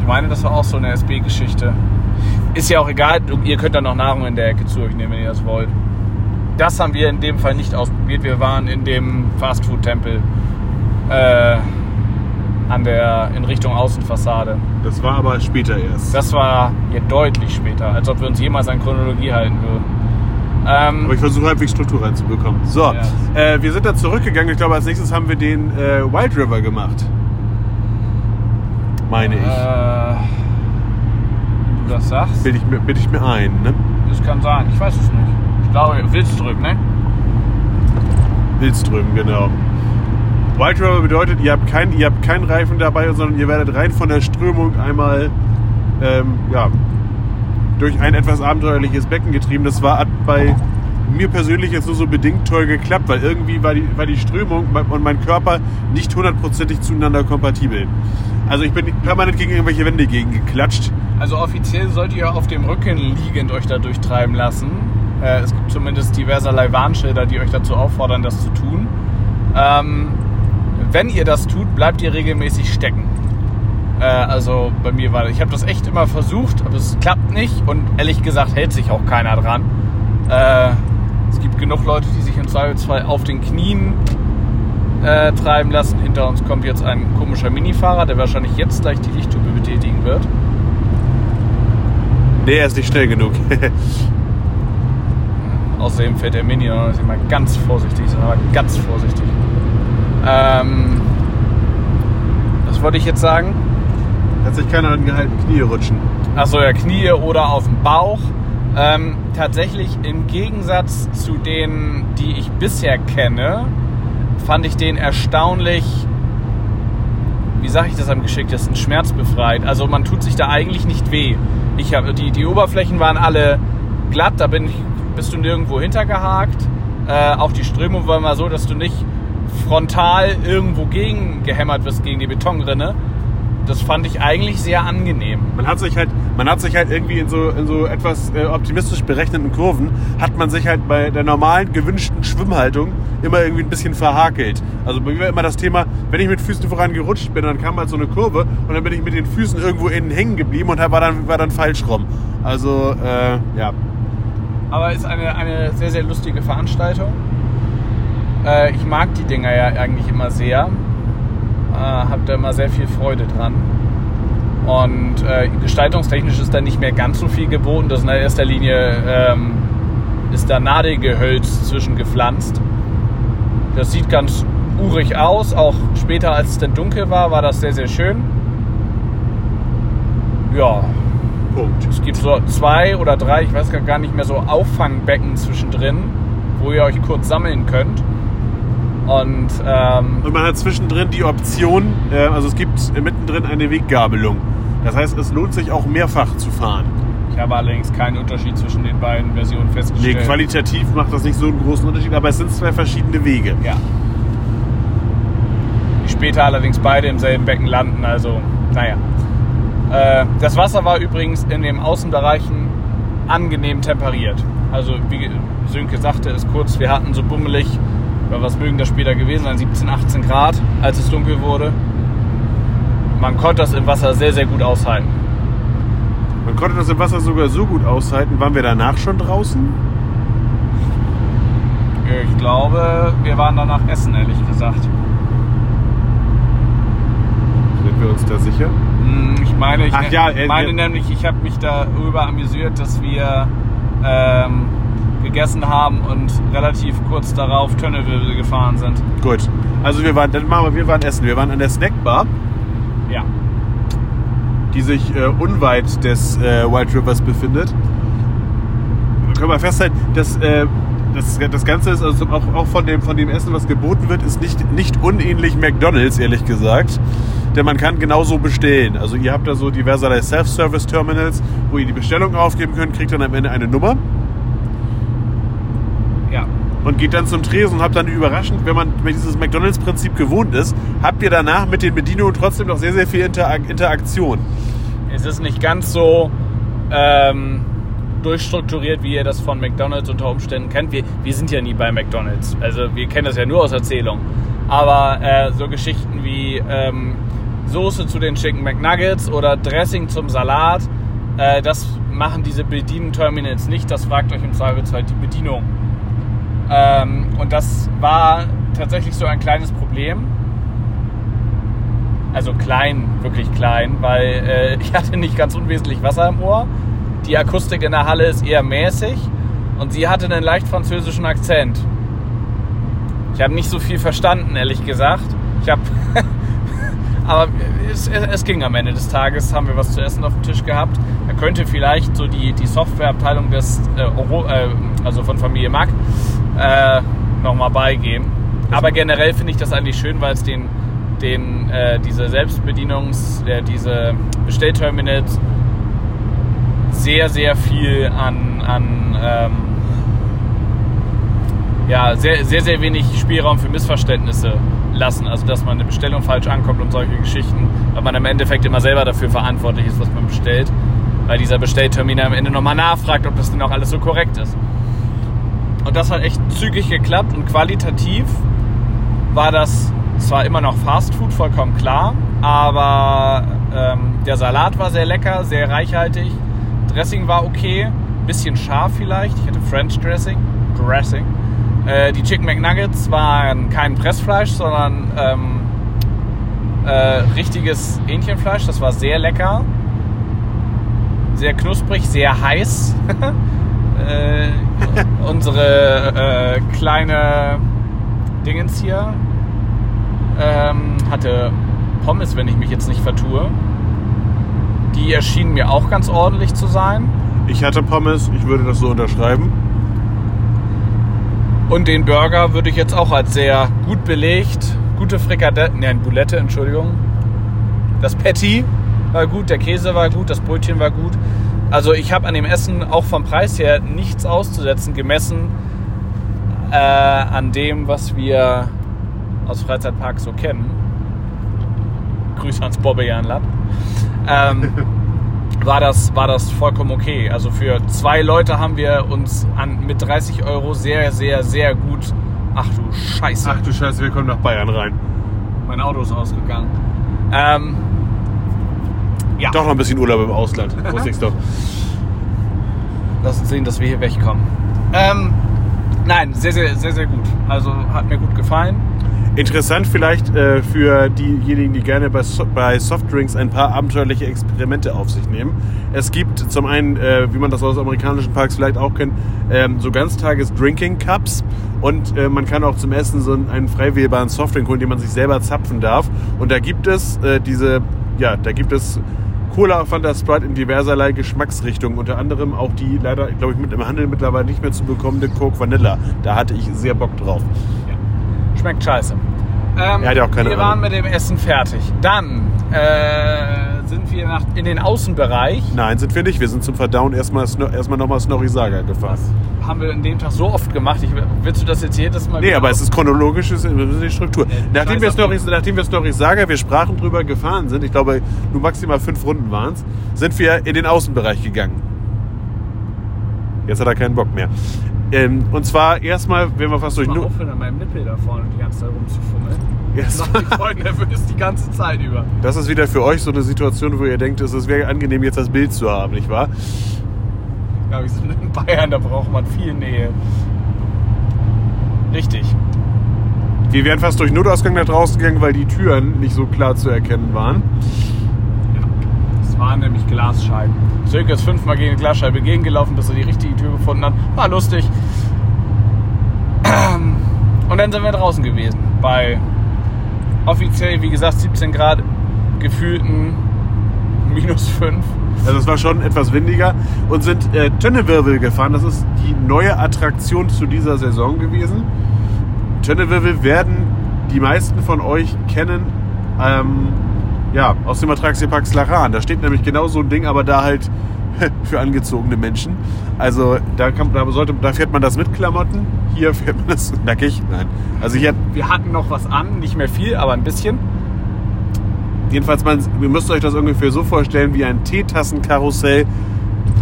ich meine, das war auch so eine SB-Geschichte. Ist ja auch egal, ihr könnt dann noch Nahrung in der Ecke zu euch nehmen, wenn ihr das wollt. Das haben wir in dem Fall nicht ausprobiert. Wir waren in dem Fastfood-Tempel äh, in Richtung Außenfassade. Das war aber später erst. Das war ja deutlich später, als ob wir uns jemals an Chronologie halten würden. Ähm, aber ich versuche halbwegs Struktur reinzubekommen. So, Ja. äh, wir sind dann zurückgegangen. Ich glaube, als nächstes haben wir den äh, Wild River gemacht. Meine ich. Äh, du das sagst? Bild ich, mir- bild ich mir ein, ne? Das kann sein, ich weiß es nicht. Ich glaube, Wildström, ne? Wildström, genau. Wild River bedeutet, ihr habt, kein, ihr habt keinen Reifen dabei, sondern ihr werdet rein von der Strömung einmal ähm, ja, durch ein etwas abenteuerliches Becken getrieben. Das war bei mir persönlich jetzt nur so bedingt toll geklappt, weil irgendwie war die, war die Strömung und mein Körper nicht hundertprozentig zueinander kompatibel. Also ich bin permanent gegen irgendwelche Wände gegen geklatscht. Also offiziell sollt ihr auf dem Rücken liegend euch da durchtreiben lassen. Äh, es gibt zumindest diverserlei Warnschilder, die euch dazu auffordern, das zu tun. Ähm, wenn ihr das tut, bleibt ihr regelmäßig stecken. Äh, also bei mir war ich habe das echt immer versucht, aber es klappt nicht und ehrlich gesagt hält sich auch keiner dran. Äh, es gibt genug Leute, die sich im Zweifelsfall auf den Knien äh, treiben lassen. Hinter uns kommt jetzt ein komischer Minifahrer, der wahrscheinlich jetzt gleich die Lichttube betätigen wird. Nee, er ist nicht schnell genug. Außerdem fährt der Mini noch ist immer ganz vorsichtig, sind aber ganz vorsichtig. Ähm, was wollte ich jetzt sagen? Hat sich keiner angehalten, Knie rutschen. Achso, ja, Knie oder auf dem Bauch. Ähm, tatsächlich im Gegensatz zu denen, die ich bisher kenne, fand ich den erstaunlich, wie sage ich das am geschicktesten, schmerzbefreit. Also man tut sich da eigentlich nicht weh. Ich hab, die, die Oberflächen waren alle glatt, da bin ich, bist du nirgendwo hintergehakt. Äh, auch die Strömung war mal so, dass du nicht frontal irgendwo gegen gehämmert wirst gegen die Betonrinne. Das fand ich eigentlich sehr angenehm. Man hat sich halt, man hat sich halt irgendwie in so, in so etwas äh, optimistisch berechneten Kurven, hat man sich halt bei der normalen gewünschten Schwimmhaltung immer irgendwie ein bisschen verhakelt. Also bei mir war immer das Thema, wenn ich mit Füßen voran gerutscht bin, dann kam halt so eine Kurve und dann bin ich mit den Füßen irgendwo innen hängen geblieben und war dann, war dann falsch rum. Also, äh, ja. Aber ist eine, eine sehr, sehr lustige Veranstaltung. Äh, ich mag die Dinger ja eigentlich immer sehr. Äh, hab da immer sehr viel Freude dran. Und äh, gestaltungstechnisch ist da nicht mehr ganz so viel geboten. Das in erster Linie ähm, ist da Nadelgehölz zwischengepflanzt. Das sieht ganz urig aus. Auch später, als es dann dunkel war, war das sehr, sehr schön. Ja, Punkt. es gibt so zwei oder drei, ich weiß gar nicht mehr, so Auffangbecken zwischendrin, wo ihr euch kurz sammeln könnt. Und ähm, Und man hat zwischendrin die Option, äh, also es gibt mittendrin eine Weggabelung. Das heißt, es lohnt sich auch mehrfach zu fahren. ich habe allerdings keinen Unterschied zwischen den beiden Versionen Nee, festgestellt. qualitativ macht das nicht so einen großen Unterschied, aber es sind zwei verschiedene Wege. ja. Die später allerdings beide im selben Becken landen, also naja. Äh, das Wasser war übrigens in den Außenbereichen angenehm temperiert. Also wie Sönke sagte, ist kurz, wir hatten so bummelig, oder was mögen das später gewesen sein, 17, 18 Grad, als es dunkel wurde. Man konnte das im Wasser sehr, sehr gut aushalten. Man konnte das im Wasser sogar so gut aushalten. Waren wir danach schon draußen? Ich glaube, wir waren danach essen, ehrlich gesagt. Sind wir uns da sicher? Ich meine, ich Ach ja, äh, meine nämlich, ich habe mich darüber amüsiert, dass wir ähm, gegessen haben und relativ kurz darauf Tönnewirbel gefahren sind. Gut. Also wir waren, dann machen wir, wir waren essen. Wir waren an der Snackbar, Ja. die sich äh, unweit des äh, White Rivers befindet. Da können wir festhalten, dass äh, das, das Ganze ist also auch, auch von, dem, von dem Essen, was geboten wird, ist nicht, nicht unähnlich McDonalds, ehrlich gesagt. Denn man kann genauso bestellen. Also ihr habt da so diverse Self-Service-Terminals, wo ihr die Bestellung aufgeben könnt, kriegt dann am Ende eine Nummer Ja. und geht dann zum Tresen und habt dann überraschend, wenn man dieses McDonalds-Prinzip gewohnt ist, habt ihr danach mit den Bedienungen trotzdem noch sehr, sehr viel Interak Interaktion. Es ist nicht ganz so ähm, durchstrukturiert, wie ihr das von McDonalds unter Umständen kennt. Wir, wir sind ja nie bei McDonalds. Also wir kennen das ja nur aus Erzählung. Aber äh, so Geschichten wie ähm, Soße zu den Chicken McNuggets oder Dressing zum Salat, äh, das machen diese Bedienterminals nicht. Das fragt euch im Zweifelsfall die Bedienung. Ähm, und das war tatsächlich so ein kleines Problem. Also klein, wirklich klein, weil äh, ich hatte nicht ganz unwesentlich Wasser im Ohr. Die Akustik in der Halle ist eher mäßig und sie hatte einen leicht französischen Akzent. Ich habe nicht so viel verstanden, ehrlich gesagt. Ich habe. Aber es, es, ging am Ende des Tages, haben wir was zu essen auf dem Tisch gehabt. Da könnte vielleicht so die, die Softwareabteilung des, äh, äh, also von Familie Mack, äh, nochmal beigehen. Aber generell finde ich das eigentlich schön, weil es den, den, äh, diese Selbstbedienungs-, äh, diese Bestellterminals sehr, sehr viel an, an ähm, ja, sehr, sehr, sehr wenig Spielraum für Missverständnisse lassen. Also, dass man eine Bestellung falsch ankommt und solche Geschichten, weil man im Endeffekt immer selber dafür verantwortlich ist, was man bestellt. Weil dieser Bestelltermin am Ende nochmal nachfragt, ob das denn auch alles so korrekt ist. Und das hat echt zügig geklappt und qualitativ war das zwar immer noch Fast Food, vollkommen klar, aber ähm, der Salat war sehr lecker, sehr reichhaltig. Dressing war okay, bisschen scharf vielleicht. Ich hatte French Dressing. Dressing. Äh, die Chicken McNuggets waren kein Pressfleisch, sondern ähm, äh, richtiges Hähnchenfleisch. Das war sehr lecker. Sehr knusprig, sehr heiß. äh, unsere äh, kleine Dingens hier ähm, hatte Pommes, wenn ich mich jetzt nicht vertue. Die erschienen mir auch ganz ordentlich zu sein. Ich hatte Pommes, ich würde das so unterschreiben. Und den Burger würde ich jetzt auch als sehr gut belegt, gute Frikadelle, nein, Boulette, Entschuldigung. Das Patty war gut, der Käse war gut, das Brötchen war gut. Also ich habe an dem Essen auch vom Preis her nichts auszusetzen, gemessen äh, an dem, was wir aus Freizeitparks so kennen. Grüße ans Bobbejan Lapp. Ähm, war das, war das vollkommen okay. Also für zwei Leute haben wir uns an, mit 30 Euro sehr, sehr, sehr gut. Ach du Scheiße. Ach du Scheiße, wir kommen nach Bayern rein. Mein Auto ist ausgegangen. Ähm, ja. Doch noch ein bisschen Urlaub im Ausland. Wusste ich's doch. Lass uns sehen, dass wir hier wegkommen. Ähm, nein, sehr, sehr, sehr, sehr gut. Also hat mir gut gefallen. Interessant vielleicht äh, für diejenigen, die gerne bei, so bei Softdrinks ein paar abenteuerliche Experimente auf sich nehmen. Es gibt zum einen, äh, wie man das aus amerikanischen Parks vielleicht auch kennt, ähm, so Ganztages-Drinking-Cups und äh, man kann auch zum Essen so einen frei wählbaren Softdrink holen, den man sich selber zapfen darf. Und da gibt es äh, diese, ja, da gibt es Cola, Fanta, Sprite in diverserlei Geschmacksrichtungen. Unter anderem auch die leider, glaube ich, mit im Handel mittlerweile nicht mehr zu bekommende Coke Vanilla. Da hatte ich sehr Bock drauf. Schmeckt scheiße. Ähm, Er hat ja auch keine wir waren mit dem Essen fertig. Dann äh, sind wir nach, in den Außenbereich. Nein, sind wir nicht. Wir sind zum Verdauen erstmal, erstmal nochmal Snorri Saga gefahren. Haben wir an dem Tag so oft gemacht. Ich, willst du das jetzt jedes Mal Nee, aber es ist chronologisch, es ist die Struktur. nachdem, weiß wir auch Snorri, nachdem wir Snorri Saga, wir sprachen drüber, gefahren sind, ich glaube, nur maximal fünf Runden waren es, sind wir in den Außenbereich gegangen. Jetzt hat er keinen Bock mehr. Ähm, und zwar erstmal, wenn wir fast durch... Mal aufhören, an meinem Nippel da vorne die ganze Zeit rumzufummeln. Yes. Das macht Freunde nervös die ganze Zeit über. Das ist wieder für euch so eine Situation, wo ihr denkt, es wäre angenehm, jetzt das Bild zu haben, nicht wahr? Ja, wir sind in Bayern, da braucht man viel Nähe. Richtig. Wir wären fast durch Notausgang nach draußen gegangen, weil die Türen nicht so klar zu erkennen waren. Waren nämlich Glasscheiben. Sönke ist fünfmal gegen eine Glasscheibe gegengelaufen, bis er die richtige Tür gefunden hat. War lustig. Und dann sind wir draußen gewesen. Bei offiziell, wie gesagt, 17 Grad, gefühlten minus 5. Also es war schon etwas windiger und sind äh, Tönnewirbel gefahren. Das ist die neue Attraktion zu dieser Saison gewesen. Tönnewirbel werden die meisten von euch kennen ähm, ja, aus dem Attraxiepark Slaran. Da steht nämlich genau so ein Ding, aber da halt für angezogene Menschen. Also da, kann, da, sollte, da fährt man das mit Klamotten. Hier fährt man das nackig. Nein. Also hier Wir hatten noch was an, nicht mehr viel, aber ein bisschen. Jedenfalls, man, ihr müsst euch das ungefähr so vorstellen wie ein Teetassenkarussell,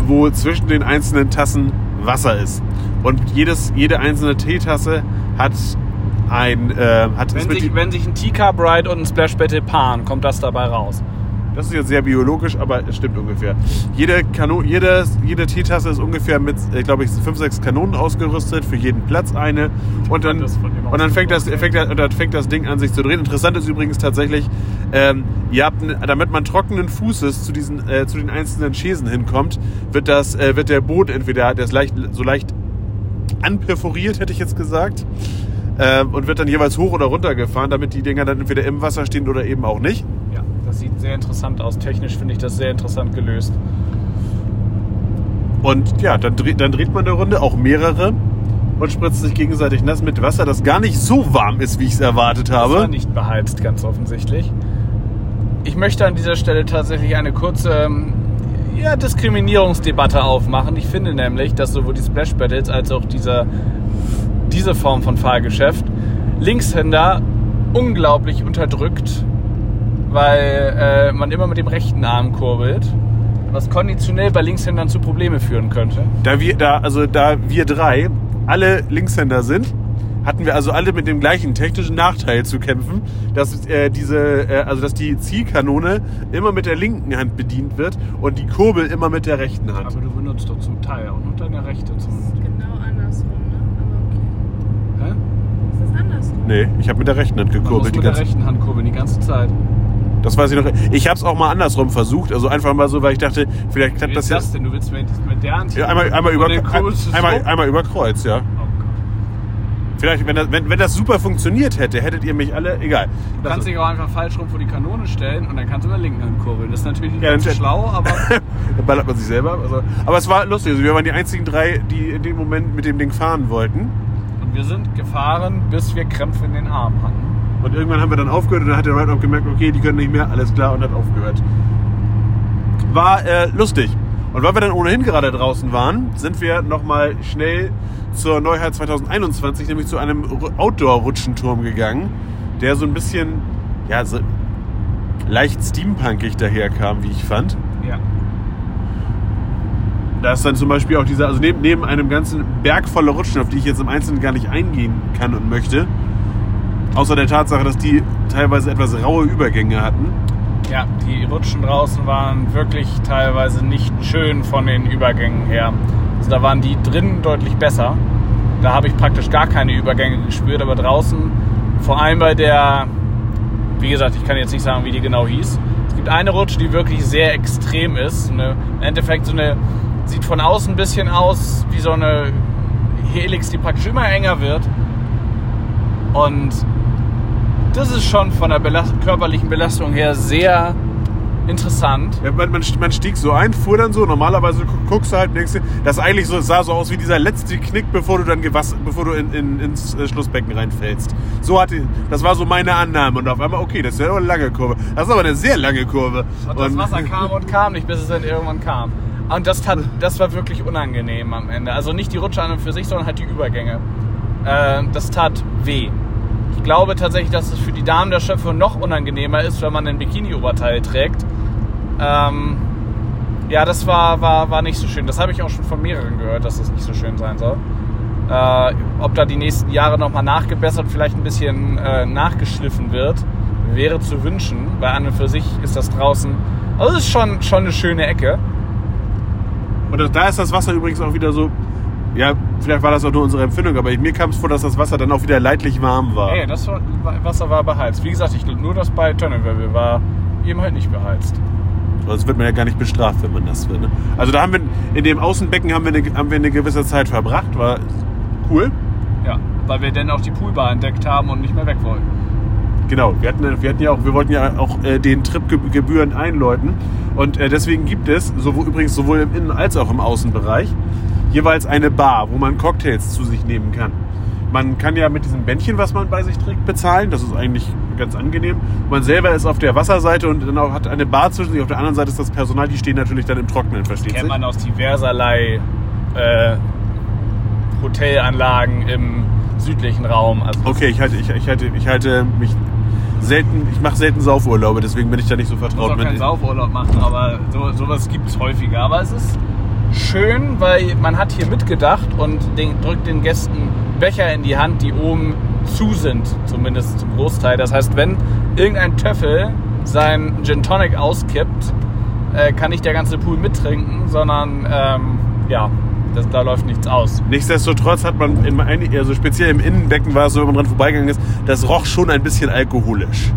wo zwischen den einzelnen Tassen Wasser ist. Und jedes, jede einzelne Teetasse hat ein... Äh, hat Wenn sich, wenn sich ein Teacup Ride und ein Splash Battle paaren, kommt das dabei raus. Das ist jetzt sehr biologisch, aber es stimmt ungefähr. Jede, Kano jede, jede Teetasse ist ungefähr mit, äh, glaube ich, fünf, sechs Kanonen ausgerüstet, für jeden Platz eine. Und dann, und dann, fängt, das, fängt, das, dann fängt das Ding an, sich zu drehen. Interessant ist übrigens tatsächlich, ähm, ihr habt, damit man trockenen Fußes zu, diesen, äh, zu den einzelnen Schäsen hinkommt, wird, das, äh, wird der Boden entweder, der ist leicht, so leicht anperforiert, hätte ich jetzt gesagt. Ähm, und wird dann jeweils hoch oder runter gefahren, damit die Dinger dann entweder im Wasser stehen oder eben auch nicht. Ja, das sieht sehr interessant aus. Technisch finde ich das sehr interessant gelöst. Und ja, dann dreht, dann dreht man eine Runde, auch mehrere, und spritzt sich gegenseitig nass mit Wasser, das gar nicht so warm ist, wie ich es erwartet Das war habe. nicht beheizt, ganz offensichtlich. Ich möchte an dieser Stelle tatsächlich eine kurze ähm, ja, Diskriminierungsdebatte aufmachen. Ich finde nämlich, dass sowohl die Splash Battles als auch dieser, diese Form von Fahrgeschäft Linkshänder unglaublich unterdrückt, weil äh, man immer mit dem rechten Arm kurbelt, was konditionell bei Linkshändern zu Probleme führen könnte. Da wir, da, also da wir drei alle Linkshänder sind, hatten wir also alle mit dem gleichen technischen Nachteil zu kämpfen, dass äh, diese, äh, also dass die Zielkanone immer mit der linken Hand bedient wird und die Kurbel immer mit der rechten Hand. Aber du benutzt doch zum Teil auch nur deine rechte zum. Genau andersrum, ne? Aber okay. Hä? Ist das andersrum? Nee, ich habe mit der rechten Hand gekurbelt. Die mit der ganze, rechten Hand kurbeln die ganze Zeit. das weiß ich noch. Ich habe es auch mal andersrum versucht, also einfach mal so, weil ich dachte, vielleicht klappt ist das das ja. denn? Du willst mit, mit der Hand Ja, einmal, einmal, über, du einmal, einmal über Kreuz, ja. Oh Gott. Vielleicht, wenn das, wenn, wenn das super funktioniert hätte, hättet ihr mich alle. Egal. Du kannst Also, dich auch einfach falsch rum vor die Kanone stellen und dann kannst du mit der linken Hand kurbeln. Das ist natürlich nicht Ja, ganz schlau, aber dann ballert man sich selber. Also, aber es war lustig. Also wir waren die einzigen drei, die in dem Moment mit dem Ding fahren wollten. Wir sind gefahren, bis wir Krämpfe in den Armen hatten. Und irgendwann haben wir dann aufgehört und dann hat der Ride auch gemerkt, okay, die können nicht mehr, alles klar und hat aufgehört. War äh, lustig. Und weil wir dann ohnehin gerade draußen waren, sind wir nochmal schnell zur Neuheit 2021, nämlich zu einem Ru- Outdoor-Rutschenturm gegangen, der so ein bisschen, ja, so leicht steampunkig daherkam, wie ich fand. Ja. Da ist dann zum Beispiel auch dieser, also neben, neben einem ganzen Berg voller Rutschen, auf die ich jetzt im Einzelnen gar nicht eingehen kann und möchte, außer der Tatsache, dass die teilweise etwas raue Übergänge hatten. Ja, die Rutschen draußen waren wirklich teilweise nicht schön von den Übergängen her. Also da waren die drinnen deutlich besser. Da habe ich praktisch gar keine Übergänge gespürt, aber draußen, vor allem bei der, wie gesagt, ich kann jetzt nicht sagen, wie die genau hieß. Es gibt eine Rutsche, die wirklich sehr extrem ist. Eine, Im Endeffekt so eine, sieht von außen ein bisschen aus wie so eine Helix, die praktisch immer enger wird. Und das ist schon von der Belast körperlichen Belastung her sehr interessant. Ja, man, man, man stieg so ein, fuhr dann so. Normalerweise gu- guckst du halt denkst dir, das eigentlich so, sah so aus wie dieser letzte Knick, bevor du dann gewass, bevor du in, in, ins äh, Schlussbecken reinfällst. So hatte, das war so meine Annahme. Und auf einmal, okay, das ist ja eine lange Kurve. Das ist aber eine sehr lange Kurve. Und das Wasser kam und kam nicht, bis es dann irgendwann kam. Und das, tat, das war wirklich unangenehm am Ende. Also nicht die Rutsche an und für sich, sondern halt die Übergänge. Äh, das tat weh. Ich glaube tatsächlich, dass es für die Damen der Schöpfung noch unangenehmer ist, wenn man ein Bikini-Oberteil trägt. Ähm, ja, das war, war, war nicht so schön. Das habe ich auch schon von mehreren gehört, dass das nicht so schön sein soll. Äh, ob da die nächsten Jahre nochmal nachgebessert, vielleicht ein bisschen äh, nachgeschliffen wird, wäre zu wünschen. Weil an und für sich ist das draußen. Also es ist schon, schon eine schöne Ecke. Und das, da ist das Wasser übrigens auch wieder so, ja, vielleicht war das auch nur unsere Empfindung, aber mir kam es vor, dass das Wasser dann auch wieder leidlich warm war. Ey, das Wasser war beheizt. Wie gesagt, ich glaube nur das bei Tönnewirbel war eben halt nicht beheizt. Sonst wird man ja gar nicht bestraft, wenn man das will. Ne? Also da haben wir, in dem Außenbecken haben wir, eine, haben wir eine gewisse Zeit verbracht, war cool. Ja, weil wir dann auch die Poolbar entdeckt haben und nicht mehr weg wollten. Genau, wir hatten, wir hatten ja auch, wir wollten ja auch äh, den Trip ge- gebührend einläuten. Und äh, deswegen gibt es, sowohl, übrigens sowohl im Innen- als auch im Außenbereich, jeweils eine Bar, wo man Cocktails zu sich nehmen kann. Man kann ja mit diesem Bändchen, was man bei sich trägt, bezahlen. Das ist eigentlich ganz angenehm. Man selber ist auf der Wasserseite und dann auch hat eine Bar zwischen sich. Auf der anderen Seite ist das Personal, die stehen natürlich dann im Trockenen, versteht Kennt sich? man aus diverserlei äh, Hotelanlagen im südlichen Raum. Also Okay, ich halte, ich, ich, halte, ich halte mich selten, ich mache selten Saufurlaube, deswegen bin ich da nicht so Ich vertraut auch keinen mit. Saufurlaub machen, aber so, sowas gibt es häufiger. Aber es ist schön, weil man hat hier mitgedacht und den, drückt den Gästen Becher in die Hand, die oben zu sind, zumindest zum Großteil. Das heißt, wenn irgendein Töffel sein Gin Tonic auskippt, äh, kann nicht der ganze Pool mittrinken, sondern ähm, ja, das, da läuft nichts aus. Nichtsdestotrotz hat man, in also speziell im Innenbecken war es so, wenn man dran vorbeigegangen ist, das roch schon ein bisschen alkoholisch.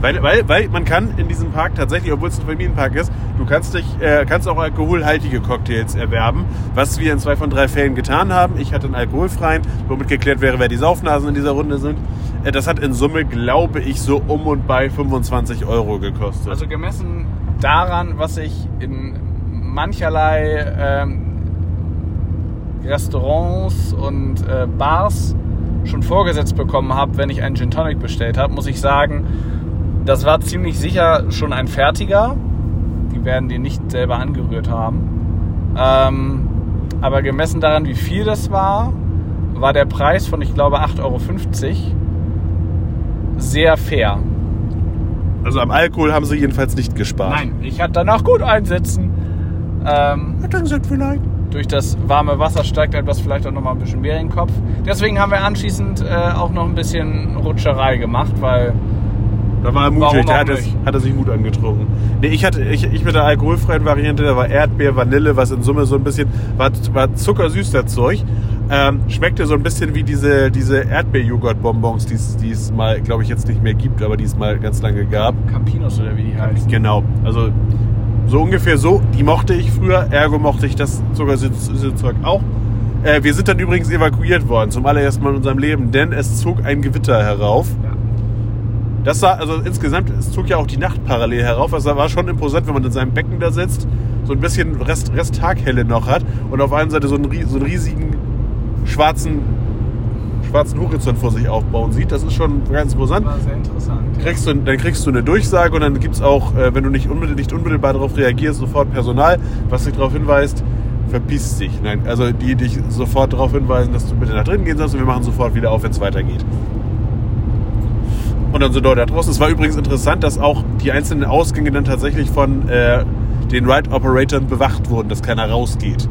Weil, weil, weil man kann in diesem Park tatsächlich, obwohl es ein Familienpark ist, du kannst dich, äh, kannst auch alkoholhaltige Cocktails erwerben, was wir in zwei von drei Fällen getan haben. Ich hatte einen alkoholfreien, womit geklärt wäre, wer die Saufnasen in dieser Runde sind. Äh, das hat in Summe, glaube ich, so um und bei 25 Euro gekostet. Also gemessen daran, was ich in mancherlei ähm, Restaurants und äh, Bars schon vorgesetzt bekommen habe, wenn ich einen Gin Tonic bestellt habe, muss ich sagen, das war ziemlich sicher schon ein fertiger. Die werden die nicht selber angerührt haben. Ähm, aber gemessen daran, wie viel das war, war der Preis von, ich glaube, 8,50 Euro sehr fair. also am Alkohol haben sie jedenfalls nicht gespart. Nein, ich hatte danach gut einsitzen. Ähm, Dann sind vielleicht. Durch das warme Wasser steigt etwas vielleicht auch noch mal ein bisschen mehr in den Kopf. Deswegen haben wir anschließend äh, auch noch ein bisschen Rutscherei gemacht, weil Da war er mutig, da hat er, hat er sich Mut angetrunken. Nee, ich hatte, ich, ich mit der alkoholfreien Variante, da war Erdbeer, Vanille, was in Summe so ein bisschen, war, war zuckersüß, das Zeug. Ähm, schmeckte so ein bisschen wie diese, diese Erdbeer-Joghurt-Bonbons, die es mal, glaube ich, jetzt nicht mehr gibt, aber die es mal ganz lange gab. Campinos oder wie die heißen. Genau, also so ungefähr so, die mochte ich früher, ergo mochte ich das zuckersüße Zeug auch. Äh, wir sind dann übrigens evakuiert worden, zum allerersten Mal in unserem Leben, denn es zog ein Gewitter herauf. Ja. Das sah, also insgesamt, es zog ja auch die Nacht parallel herauf. Das war schon imposant, wenn man in seinem Becken da sitzt, so ein bisschen Rest, Rest Taghelle noch hat und auf einer Seite so einen, so einen riesigen schwarzen, schwarzen Horizont vor sich aufbauen sieht. Das ist schon ganz imposant. War sehr interessant. Kriegst du, dann kriegst du eine Durchsage und dann gibt es auch, äh, wenn du nicht unmittelbar, nicht unmittelbar darauf reagierst, sofort Personal, was dich darauf hinweist, verpiss dich. Nein, also die dich sofort darauf hinweisen, dass du bitte nach drinnen gehen sollst und wir machen sofort wieder auf, wenn es weitergeht. Und dann sind Leute da draußen. Es war übrigens interessant, dass auch die einzelnen Ausgänge dann tatsächlich von äh, den Ride-Operatoren bewacht wurden, dass keiner rausgeht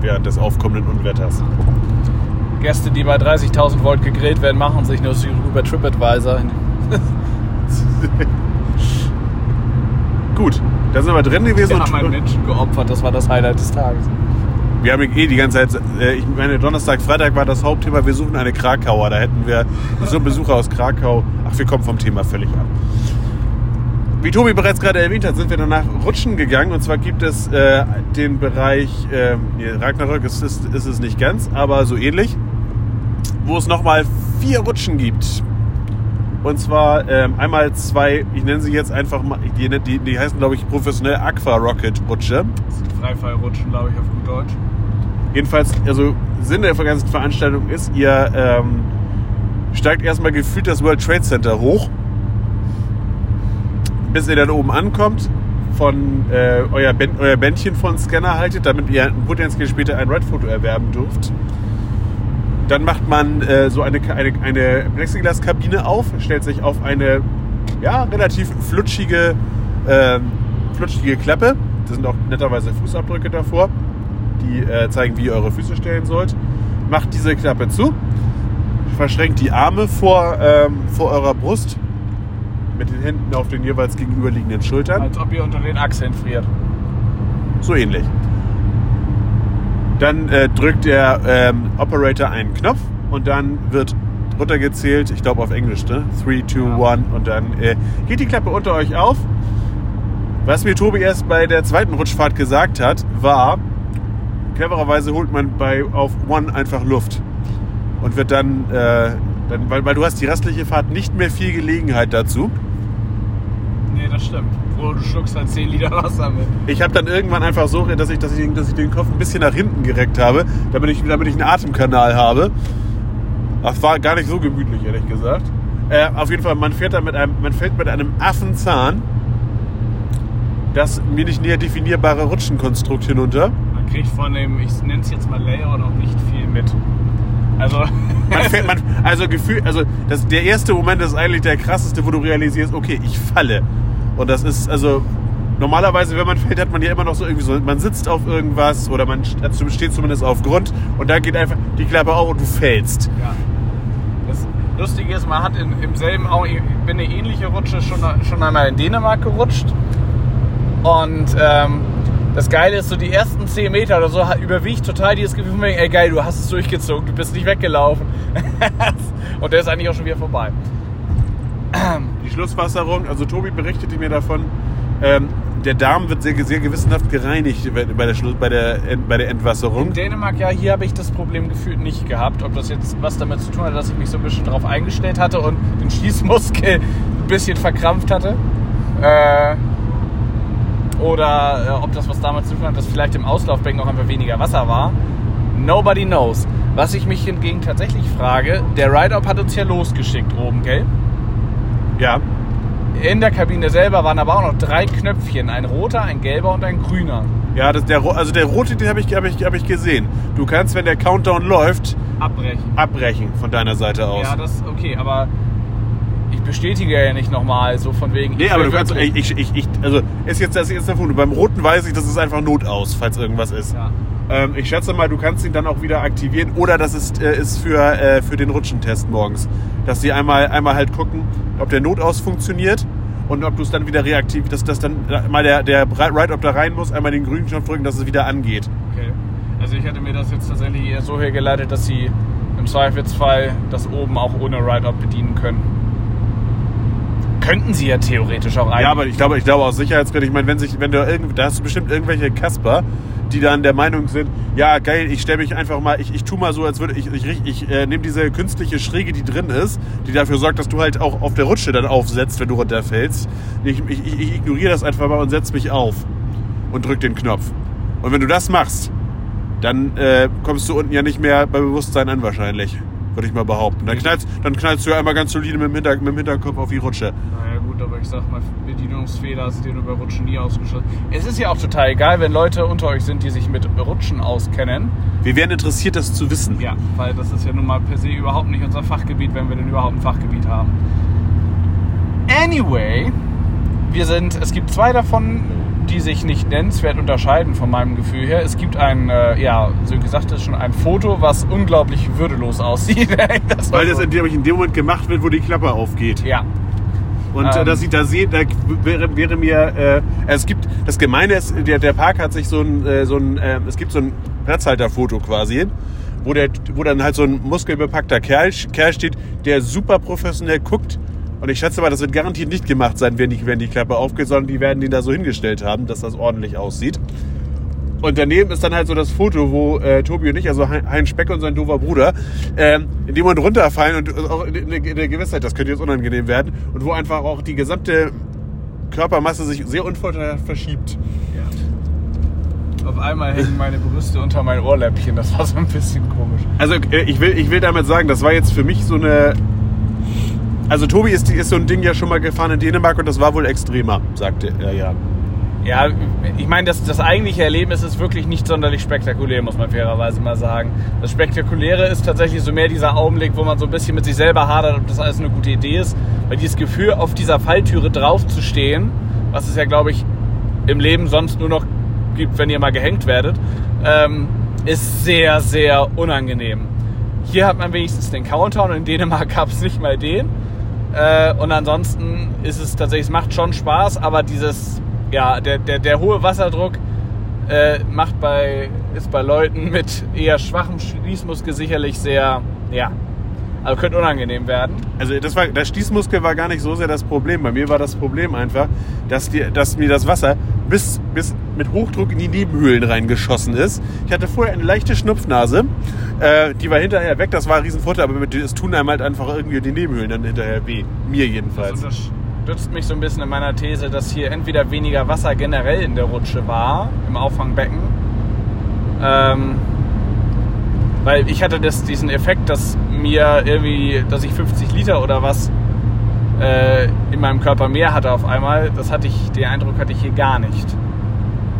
während des aufkommenden Unwetters. Gäste, die bei 30.000 Volt gegrillt werden, machen sich nur über TripAdvisor. Gut, da sind wir drin gewesen. Wir und- haben einen Menschen geopfert, das war das Highlight des Tages. Wir haben eh die ganze Zeit, äh, ich meine, Donnerstag, Freitag war das Hauptthema, wir suchen eine Krakauer. Da hätten wir so einen Besucher aus Krakau. Ach, wir kommen vom Thema völlig ab. Wie Tobi bereits gerade erwähnt hat, sind wir danach rutschen gegangen. Und zwar gibt es äh, den Bereich, äh, Ragnarök ist, ist, ist es nicht ganz, aber so ähnlich, wo es nochmal vier Rutschen gibt. Und zwar ähm, einmal zwei, ich nenne sie jetzt einfach mal, die, die, die heißen glaube ich professionell Aqua Rocket Rutsche. Das sind Freifallrutschen, glaube ich, auf gut Deutsch. Jedenfalls, also Sinn der ganzen Veranstaltung ist, ihr ähm, steigt erstmal gefühlt das World Trade Center hoch, bis ihr dann oben ankommt, von äh, euer, Bänd, euer Bändchen von Scanner haltet, damit ihr potenziell später ein Ride-Foto erwerben dürft. Dann macht man äh, so eine, eine, eine Plexiglas-Kabine auf, stellt sich auf eine ja, relativ flutschige, ähm, flutschige Klappe. Da sind auch netterweise Fußabdrücke davor die äh, zeigen, wie ihr eure Füße stellen sollt. Macht diese Klappe zu, verschränkt die Arme vor, ähm, vor eurer Brust mit den Händen auf den jeweils gegenüberliegenden Schultern. Als ob ihr unter den Achseln friert. So ähnlich. Dann äh, drückt der ähm, Operator einen Knopf und dann wird runtergezählt, ich glaube auf Englisch, ne? 3, 2, Ja. 1 und dann äh, geht die Klappe unter euch auf. Was mir Tobi erst bei der zweiten Rutschfahrt gesagt hat, war, clevererweise holt man bei auf One einfach Luft und wird dann, äh, dann weil, weil du hast die restliche Fahrt nicht mehr viel Gelegenheit dazu. Nee, das stimmt. Wo du schluckst halt 10 Liter Wasser mit. Ich habe dann irgendwann einfach so, dass ich, dass, ich, dass ich den Kopf ein bisschen nach hinten gereckt habe, damit ich, damit ich einen Atemkanal habe. Das war gar nicht so gemütlich, ehrlich gesagt. Äh, auf jeden Fall, man fährt da mit einem, man fällt mit einem Affenzahn das mir nicht näher definierbare Rutschenkonstrukt hinunter. Man kriegt von dem, ich nenne es jetzt mal Layout, auch nicht viel mit. Also, Man fährt, man, also Gefühl, also das, der erste Moment ist eigentlich der krasseste, wo du realisierst, okay, ich falle. Und das ist, also normalerweise, wenn man fällt, hat man ja immer noch so irgendwie so, man sitzt auf irgendwas oder man steht zumindest auf Grund und da geht einfach die Klappe auf und du fällst. ja. Das, Lustige ist, man hat in, im selben, auch, ich bin eine ähnliche Rutsche schon, schon einmal in Dänemark gerutscht. Und ähm, das Geile ist, so die ersten 10 Meter oder so überwiegt total dieses Gefühl von, ey geil, du hast es durchgezogen, du bist nicht weggelaufen. Und der ist eigentlich auch schon wieder vorbei. Schlusswasserung, also Tobi berichtete mir davon, ähm, der Darm wird sehr, sehr gewissenhaft gereinigt bei der, bei der, bei der Entwasserung. In Dänemark, ja, hier habe ich das Problem gefühlt nicht gehabt. Ob das jetzt was damit zu tun hat, dass ich mich so ein bisschen drauf eingestellt hatte und den Schließmuskel ein bisschen verkrampft hatte. Äh, oder äh, ob das was damit zu tun hat, dass vielleicht im Auslaufbecken auch einfach weniger Wasser war. Nobody knows. Was ich mich hingegen tatsächlich frage, der Ride-Up hat uns ja losgeschickt oben, gell? Ja, In der Kabine selber waren aber auch noch drei Knöpfchen. Ein roter, ein gelber und ein grüner. ja das, der, also der rote, den habe ich, hab ich, hab ich gesehen. Du kannst, wenn der Countdown läuft, Abbrechen. abbrechen von deiner Seite aus. Ja, das okay, aber ich bestätige ja nicht nochmal so von wegen. Nee, aber du kannst, ich, ich, ich, also ist jetzt das ist der Punkt. Beim roten weiß ich, das ist einfach Notaus, falls irgendwas ist. Ja. Ähm, ich schätze mal, du kannst ihn dann auch wieder aktivieren oder das ist, äh, ist für, äh, für den Rutschentest morgens. Dass die einmal, einmal halt gucken, ob der Notaus funktioniert und ob du es dann wieder reaktiv, dass, dass dann mal der, der Ride-Up da rein muss, einmal den grünen Knopf drücken, dass es wieder angeht. Okay. Also ich hatte mir das jetzt tatsächlich eher so hergeleitet, dass sie im Zweifelsfall das oben auch ohne Ride-Up bedienen können. Könnten sie ja theoretisch auch eigentlich. Ja, aber ich glaube, ich glaube aus Sicherheitsgründen, ich meine, wenn sich, wenn du irgend, da hast du bestimmt irgendwelche Kasper, die dann der Meinung sind, ja geil, ich stelle mich einfach mal, ich, ich tu mal so, als würde ich, ich, ich, ich äh, nehme diese künstliche Schräge, die drin ist, die dafür sorgt, dass du halt auch auf der Rutsche dann aufsetzt, wenn du runterfällst. Ich, ich, ich ignoriere das einfach mal und setz mich auf und drück den Knopf. Und wenn du das machst, dann äh, kommst du unten ja nicht mehr bei Bewusstsein an wahrscheinlich, würde ich mal behaupten. Dann knallst, dann knallst du ja einmal ganz solide mit dem, Hinter, mit dem Hinterkopf auf die Rutsche. Naja aber ich sag mal, Bedienungsfehler sind dir nur bei Rutschen nie ausgeschlossen. Es ist ja auch total egal, wenn Leute unter euch sind, die sich mit Rutschen auskennen. Wir wären interessiert, das zu wissen. Ja, weil das ist ja nun mal per se überhaupt nicht unser Fachgebiet, wenn wir denn überhaupt ein Fachgebiet haben. Anyway, wir sind, es gibt zwei davon, die sich nicht nennenswert unterscheiden von meinem Gefühl her. Es gibt ein, äh, ja, so gesagt ist schon ein Foto, was unglaublich würdelos aussieht. das Weil das dem, in dem Moment gemacht wird, wo die Klappe aufgeht. ja, Und äh, Ähm. das sieht da sehen, da wäre, wäre mir, äh, es gibt, das Gemeine ist, der, der Park hat sich so ein, äh, so ein äh, es gibt so ein Platzhalterfoto quasi, wo, der, wo dann halt so ein muskelbepackter Kerl, Kerl steht, der super professionell guckt. Und ich schätze mal, das wird garantiert nicht gemacht sein, wenn die, wenn die Klappe aufgeht, sondern die werden den da so hingestellt haben, dass das ordentlich aussieht. Und daneben ist dann halt so das Foto, wo äh, Tobi und ich, also Hein Hein Speck und sein doofer Bruder, ähm, in dem Moment runterfallen und auch in der, in der Gewissheit, das könnte jetzt unangenehm werden. Und wo einfach auch die gesamte Körpermasse sich sehr unvorteilhaft verschiebt. auf einmal hängen meine Brüste unter mein Ohrläppchen. Das war so ein bisschen komisch. Also äh, ich will, ich will damit sagen, das war jetzt für mich so eine... Also Tobi ist, ist so ein Ding ja schon mal gefahren in Dänemark und das war wohl extremer, sagte er ja. Ja, ich meine, das, das eigentliche Erlebnis ist wirklich nicht sonderlich spektakulär, muss man fairerweise mal sagen. Das Spektakuläre ist tatsächlich so mehr dieser Augenblick, wo man so ein bisschen mit sich selber hadert, ob das alles eine gute Idee ist. Weil dieses Gefühl, auf dieser Falltüre drauf zu stehen, was es ja, glaube ich, im Leben sonst nur noch gibt, wenn ihr mal gehängt werdet, ähm, ist sehr, sehr unangenehm. Hier hat man wenigstens den Countdown, in Dänemark gab es nicht mal den. Äh, und ansonsten ist es tatsächlich, es macht schon Spaß, aber dieses, ja, der, der, der hohe Wasserdruck äh, macht bei, ist bei Leuten mit eher schwachem Schließmuskel sicherlich sehr, ja, also könnte unangenehm werden. Also das war, der Stießmuskel war gar nicht so sehr das Problem. Bei mir war das Problem einfach, dass, die, dass mir das Wasser bis, bis mit Hochdruck in die Nebenhöhlen reingeschossen ist. Ich hatte vorher eine leichte Schnupfnase. Äh, die war hinterher weg. Das war ein Riesenvorteil, aber es tun einem halt einfach irgendwie die Nebenhöhlen dann hinterher weh. Mir jedenfalls. Also stützt mich so ein bisschen in meiner These, dass hier entweder weniger Wasser generell in der Rutsche war, im Auffangbecken. Ähm, weil ich hatte das, diesen Effekt, dass mir irgendwie, dass ich 50 Liter oder was äh, in meinem Körper mehr hatte auf einmal. Das hatte ich, den Eindruck hatte ich hier gar nicht.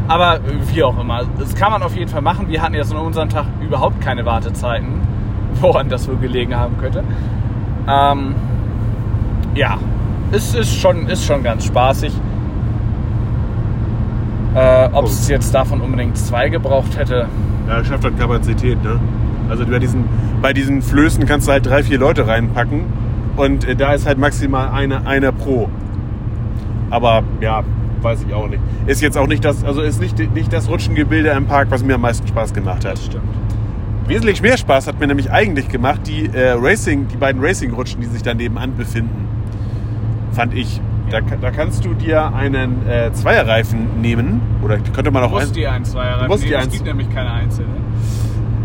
Aber wie auch immer, das kann man auf jeden Fall machen. Wir hatten jetzt an unserem Tag überhaupt keine Wartezeiten, woran das wohl gelegen haben könnte. Ähm, ja, es ist schon, ist schon ganz spaßig. Äh, Ob es jetzt davon unbedingt zwei gebraucht hätte, Ja, schafft halt Kapazität, ne? Also bei diesen, bei diesen Flößen kannst du halt drei, vier Leute reinpacken. Und äh, da ist halt maximal eine, einer pro. Aber ja, weiß ich auch nicht. Ist jetzt auch nicht das, also ist nicht, nicht das Rutschengebilde im Park, was mir am meisten Spaß gemacht hat. stimmt. Wesentlich mehr Spaß hat mir nämlich eigentlich gemacht, die äh, Racing, die beiden Racing-Rutschen, die sich daneben an befinden. Fand ich. Da, da kannst du dir einen äh, Zweierreifen nehmen. Oder könnte man Du auch musst ein, die ein, zwei Du musst die Es eins. gibt nämlich keine einzelne.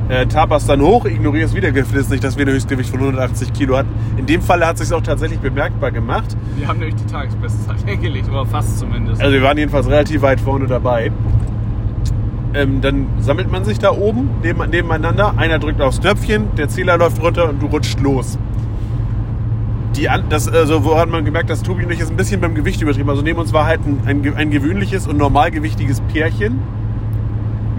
äh, taperst dann hoch, ignorierst wieder geflissentlich, dass wir ein Höchstgewicht von 180 Kilo hatten. In dem Fall hat es sich auch tatsächlich bemerkbar gemacht. Wir haben nämlich die Tagesbestzeit hingelegt, oder fast zumindest. Also wir waren jedenfalls relativ weit vorne dabei. Ähm, dann sammelt man sich da oben neben, nebeneinander. Einer drückt aufs Knöpfchen, der Zähler läuft runter und du rutscht los. Die, das, also, wo hat man gemerkt, dass Tobi und ich jetzt ein bisschen beim Gewicht übertrieben. Also neben uns war halt ein, ein, ein gewöhnliches und normalgewichtiges Pärchen.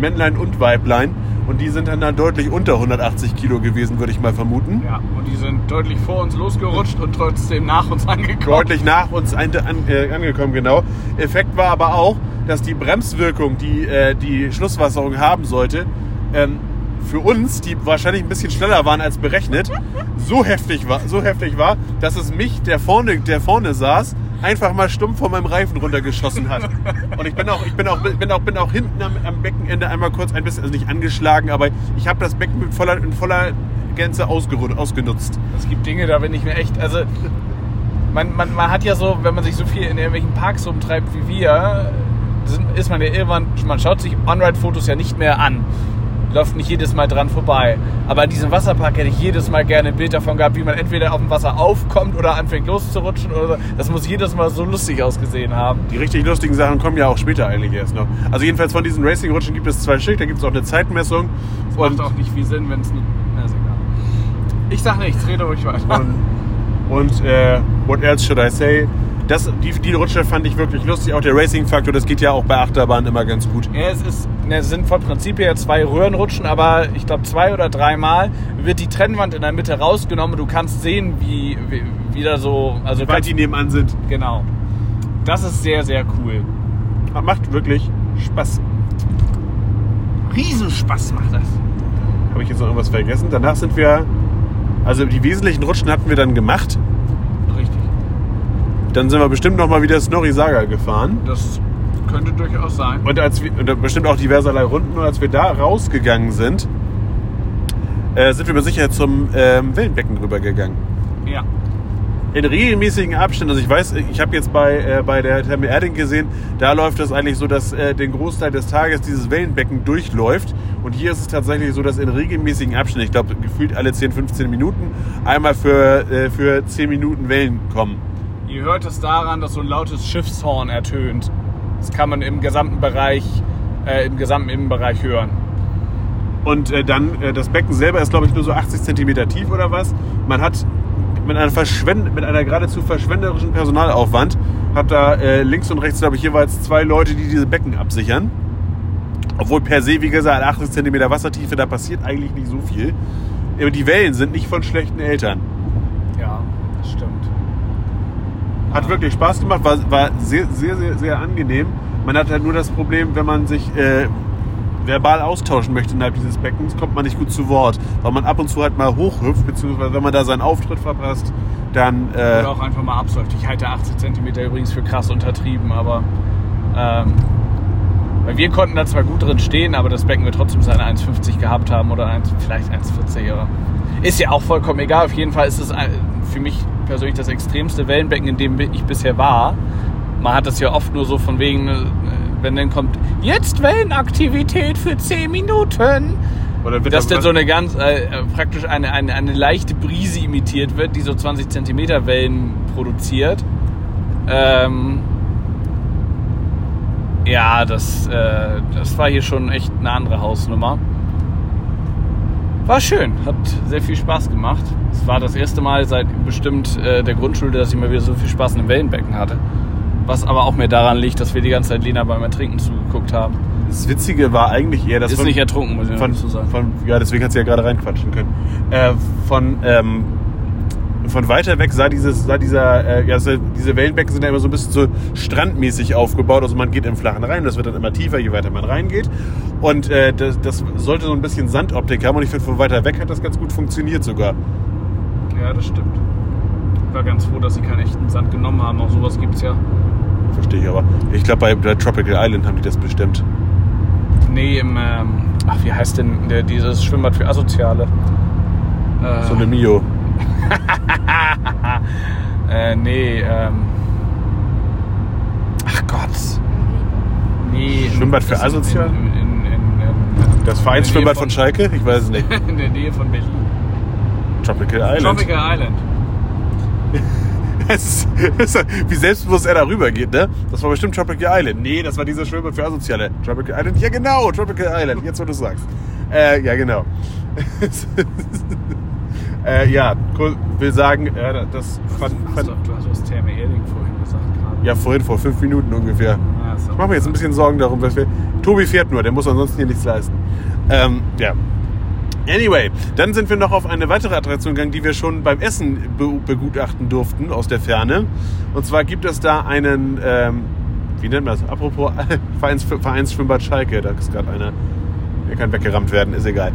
Männlein und Weiblein. Und die sind dann da deutlich unter 180 Kilo gewesen, würde ich mal vermuten. ja, und die sind deutlich vor uns losgerutscht und trotzdem nach uns angekommen. deutlich nach uns an, äh, angekommen, genau. Effekt war aber auch, dass die Bremswirkung, die äh, die Schlusswasserung haben sollte, ähm, für uns, die wahrscheinlich ein bisschen schneller waren als berechnet, so heftig war, so heftig war, dass es mich, der vorne, der vorne saß, einfach mal stumpf von meinem Reifen runtergeschossen hat. Und ich bin auch, ich bin auch, bin auch, bin auch hinten am, am Beckenende einmal kurz ein bisschen, also nicht angeschlagen, aber ich habe das Becken mit voller, in voller Gänze ausgenutzt. Es gibt Dinge, da bin ich mir echt, also man, man, man hat ja so, wenn man sich so viel in irgendwelchen Parks rumtreibt wie wir, ist man ja irgendwann, man schaut sich On-Ride-Fotos ja nicht mehr an. Läuft nicht jedes Mal dran vorbei. Aber in diesem Wasserpark hätte ich jedes Mal gerne ein Bild davon gehabt, wie man entweder auf dem Wasser aufkommt oder anfängt loszurutschen. Oder so. Das muss jedes Mal so lustig ausgesehen haben. Die richtig lustigen Sachen kommen ja auch später eigentlich erst noch. Also jedenfalls von diesen Racing-Rutschen gibt es zwei Stück, da gibt es auch eine Zeitmessung. Das macht auch nicht viel Sinn, wenn es nur. Na, ist egal. Ich sag nichts, rede ruhig weiter. Und, und äh, what else should I say? Das, die, die Rutsche fand ich wirklich lustig. Auch der Racing-Faktor, das geht ja auch bei Achterbahnen immer ganz gut. Ja, es, ist, ne, es sind vom Prinzip her zwei Röhrenrutschen, aber ich glaube zwei oder dreimal wird die Trennwand in der Mitte rausgenommen. Du kannst sehen, wie, wie, wie da so. Also Weil kannst, die nebenan sind. genau. Das ist sehr, sehr cool. Macht wirklich Spaß. Riesenspaß macht das. Habe ich jetzt noch irgendwas vergessen? Danach sind wir. Also die wesentlichen Rutschen hatten wir dann gemacht. Dann sind wir bestimmt noch mal wieder Snorri Saga gefahren. Das könnte durchaus sein. Und, als wir, und bestimmt auch diverserlei Runden. Und als wir da rausgegangen sind, äh, sind wir mit Sicherheit zum ähm, Wellenbecken rübergegangen. Ja. In regelmäßigen Abständen. Also ich weiß, ich habe jetzt bei, äh, bei der Therme Erding gesehen, da läuft es eigentlich so, dass äh, den Großteil des Tages dieses Wellenbecken durchläuft. Und hier ist es tatsächlich so, dass in regelmäßigen Abständen, ich glaube gefühlt alle 10, 15 Minuten, einmal für, äh, für 10 Minuten Wellen kommen. Ihr hört es daran, dass so ein lautes Schiffshorn ertönt. Das kann man im gesamten Bereich, äh, im gesamten Innenbereich hören. Und äh, dann, äh, das Becken selber ist, glaube ich, nur so 80 Zentimeter tief oder was. Man hat mit einer, Verschwend mit einer geradezu verschwenderischen Personalaufwand, hat da äh, links und rechts, glaube ich, jeweils zwei Leute, die diese Becken absichern. Obwohl per se, wie gesagt, 80 Zentimeter Wassertiefe, da passiert eigentlich nicht so viel. Aber die Wellen sind nicht von schlechten Eltern. Ja, das stimmt. Hat wirklich Spaß gemacht, war, war sehr, sehr, sehr, sehr angenehm. Man hat halt nur das Problem, wenn man sich äh, verbal austauschen möchte innerhalb dieses Beckens, kommt man nicht gut zu Wort. Weil man ab und zu halt mal hochhüpft, beziehungsweise wenn man da seinen Auftritt verpasst, dann... Äh, Oder auch einfach mal absäuft. Ich halte 80 cm übrigens für krass untertrieben, aber ähm, weil wir konnten da zwar gut drin stehen, aber das Becken wird trotzdem seine 1,50 gehabt haben oder 1, vielleicht 1,40 oder ist ja auch vollkommen egal. Auf jeden Fall ist es für mich persönlich das extremste Wellenbecken, in dem ich bisher war. Man hat das ja oft nur so von wegen, äh, wenn dann kommt jetzt Wellenaktivität für 10 Minuten. oder wird Dass da- dann so eine ganz, äh, äh, praktisch eine, eine, eine leichte Brise imitiert wird, die so 20 Zentimeter Wellen produziert. Ähm, ja, das, äh, das war hier schon echt eine andere Hausnummer. War schön, hat sehr viel Spaß gemacht. Es war das erste Mal seit bestimmt äh, der Grundschule, dass ich mal wieder so viel Spaß in einem Wellenbecken hatte. Was aber auch mehr daran liegt, dass wir die ganze Zeit Lena beim Ertrinken zugeguckt haben. Das Witzige war eigentlich eher, dass Ist von- nicht ertrunken, muss ich von, dazu sagen. von, ja, deswegen hat sie ja gerade reinquatschen können. Äh, von, ähm, von weiter weg sah, dieses, sah dieser, äh, ja, diese Wellenbecken sind ja immer so ein bisschen so strandmäßig aufgebaut. Also man geht im Flachen rein, das wird dann immer tiefer, je weiter man reingeht. Und äh, das, das sollte so ein bisschen Sandoptik haben. Und ich finde, von weiter weg hat das ganz gut funktioniert sogar. Ja, das stimmt. war ganz froh, dass sie keinen echten Sand genommen haben. Auch sowas gibt es ja. Verstehe ich aber. Ich glaube, bei, bei Tropical Island haben die das bestimmt. Nee, im, ähm, ach, wie heißt denn der, dieses Schwimmbad für Asoziale? Äh, So eine Mio. äh, nee, ähm. Ach Gott. Nee. Schwimmbad für ist in-? In, in, Das Vereinsschwimmbad von Schalke? Ich weiß es nicht. in der Nähe von Berlin. Tropical Island. Tropical Island. Es ist, wie selbstbewusst er darüber geht, ne? Das war bestimmt Tropical Island. Nee, das war dieser Schwimmbad für Asoziale. Tropical Island? Ja, genau, Tropical Island. Jetzt, wo du es sagst. Äh, ja, genau. Äh, ja, cool. will sagen, äh, das fand, Du fand, hast, du hast was Therme Erding vorhin gesagt gerade. ja vorhin vor fünf Minuten ungefähr. Ja, ist Ich mache mir jetzt ein bisschen Sorgen darum, was wir. Tobi fährt nur, der muss ansonsten hier nichts leisten. Ähm, ja. Anyway, dann sind wir noch auf eine weitere Attraktion gegangen, die wir schon beim Essen be begutachten durften aus der Ferne. Und zwar gibt es da einen, ähm, wie nennt man das? Apropos Vereins Vereinsschwimmbad Schalke, da ist gerade einer, der kann weggerammt werden, ist egal.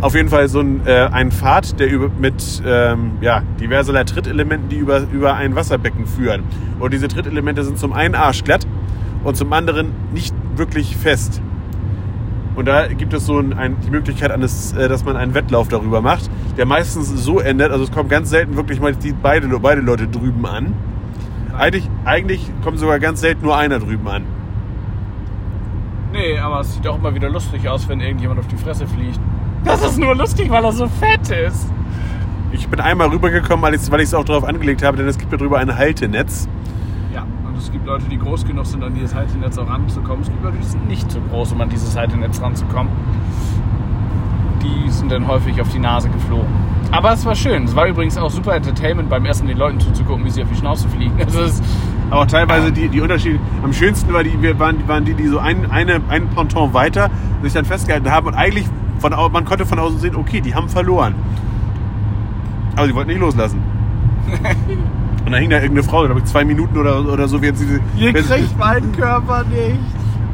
Auf jeden Fall so ein, äh, ein Pfad, der über, mit ähm, ja, diverserlei Trittelementen, die über, über ein Wasserbecken führen. Und diese Trittelemente sind zum einen arschglatt und zum anderen nicht wirklich fest. Und da gibt es so ein, ein, die Möglichkeit, eines, äh, dass man einen Wettlauf darüber macht, der meistens so endet, also es kommt ganz selten wirklich mal die, beide, beide Leute drüben an. Eigentlich, eigentlich kommt sogar ganz selten nur einer drüben an. Nee, aber es sieht auch immer wieder lustig aus, wenn irgendjemand auf die Fresse fliegt. Das ist nur lustig, weil er so fett ist. Ich bin einmal rübergekommen, weil ich es auch darauf angelegt habe, denn es gibt darüber ein Haltenetz. Ja, und es gibt Leute, die groß genug sind, an dieses Haltenetz auch ranzukommen. Es gibt Leute, die sind nicht so groß, um an dieses Haltenetz ranzukommen. Die sind dann häufig auf die Nase geflogen. Aber es war schön. Es war übrigens auch super Entertainment beim Essen, den Leuten zuzugucken, wie sie auf die Schnauze fliegen. Es Aber teilweise die, die Unterschiede. Am schönsten war die, wir waren, waren die, die so ein, eine, ein Ponton weiter sich dann festgehalten haben und eigentlich von, man konnte von außen sehen, okay, die haben verloren. Aber sie wollten nicht loslassen. und dann hing da irgendeine Frau, glaube ich, zwei Minuten oder, oder so, während sie. während sie- meinen Körper nicht.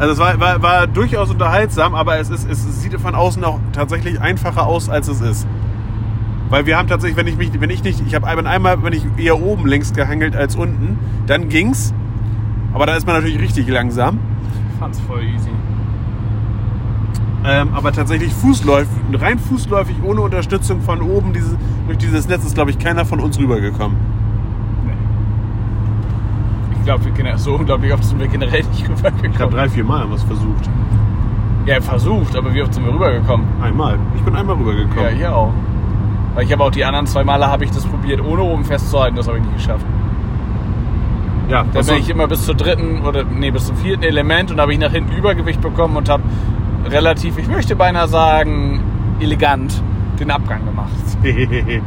Also es war, war, war durchaus unterhaltsam, aber es, ist, es sieht von außen auch tatsächlich einfacher aus, als es ist. Weil wir haben tatsächlich, wenn ich mich, wenn ich nicht, ich habe einmal, einmal, wenn ich eher oben längs gehangelt als unten, dann ging's. Aber da ist man natürlich richtig langsam. Ich fand's voll easy. Ähm, aber tatsächlich fußläufig, rein fußläufig, ohne Unterstützung von oben, diese, durch dieses Netz ist, glaube ich, keiner von uns rübergekommen. Nee. Ich glaube, wir generell, so unglaublich oft sind wir generell nicht Ich habe rübergekommen. drei, vier Mal es versucht. Ja, versucht, aber wie oft sind wir rübergekommen? Einmal. Ich bin einmal Ja, rübergekommen. hier auch. Weil ich habe auch die anderen zwei Male habe ich das probiert, ohne oben festzuhalten, das habe ich nicht geschafft. Ja, Dann was bin ich immer bis zur dritten oder nee, bis zum vierten Element und habe ich nach hinten Übergewicht bekommen und habe relativ, ich möchte beinahe sagen, elegant den Abgang gemacht.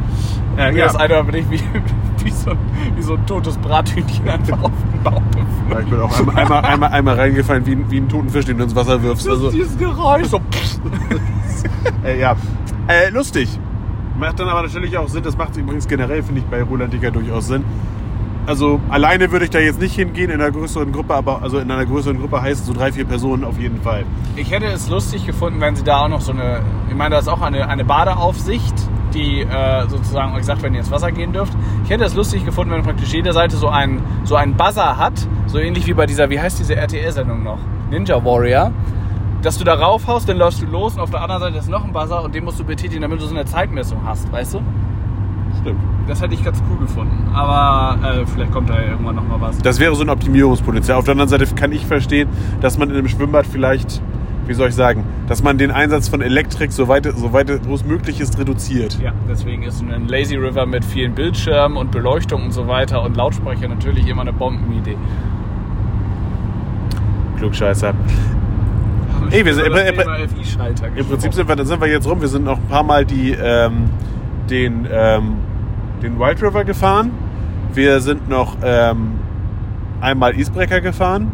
Ja. ja. Das eine Mal bin ich wie, wie, so, ein- wie so ein totes Brathühnchen einfach auf den Bauch Ja, ich bin auch einmal, einmal, einmal, einmal reingefallen wie, ein- wie ein toten Fisch, den du ins Wasser wirfst. Also, dieses Geräusch. So, äh, ja. Äh, lustig. Macht dann aber natürlich auch Sinn. Das macht übrigens generell, finde ich, bei Rolantica durchaus Sinn. Also alleine würde ich da jetzt nicht hingehen in einer größeren Gruppe, aber also in einer größeren Gruppe heißt so drei, vier Personen auf jeden Fall. Ich hätte es lustig gefunden, wenn sie da auch noch so eine, ich meine, da ist auch eine, eine Badeaufsicht, die äh, sozusagen euch sagt, wenn ihr ins Wasser gehen dürft. Ich hätte es lustig gefunden, wenn praktisch jede Seite so einen, so einen Buzzer hat, so ähnlich wie bei dieser, wie heißt diese RTL-Sendung noch? Ninja Warrior. Dass du da raufhaust, dann läufst du los und auf der anderen Seite ist noch ein Buzzer und den musst du betätigen, damit du so eine Zeitmessung hast, weißt du? Stimmt. Das hätte ich ganz cool gefunden. Aber äh, vielleicht kommt da ja irgendwann noch mal was. Das wäre so ein Optimierungspotenzial. Auf der anderen Seite kann ich verstehen, dass man in einem Schwimmbad vielleicht, wie soll ich sagen, dass man den Einsatz von Elektrik, soweit, soweit wo es möglich ist, reduziert. Ja, deswegen ist ein Lazy River mit vielen Bildschirmen und Beleuchtung und so weiter und Lautsprecher natürlich immer eine Bombenidee. Klugscheißer. Ey, wir sind- Über das im- im- Thema FI-Schalter Im Prinzip sind wir, dann sind wir jetzt rum. Wir sind noch ein paar Mal die, ähm, den, ähm, den Wild River gefahren. Wir sind noch ähm, einmal Eastbreaker gefahren.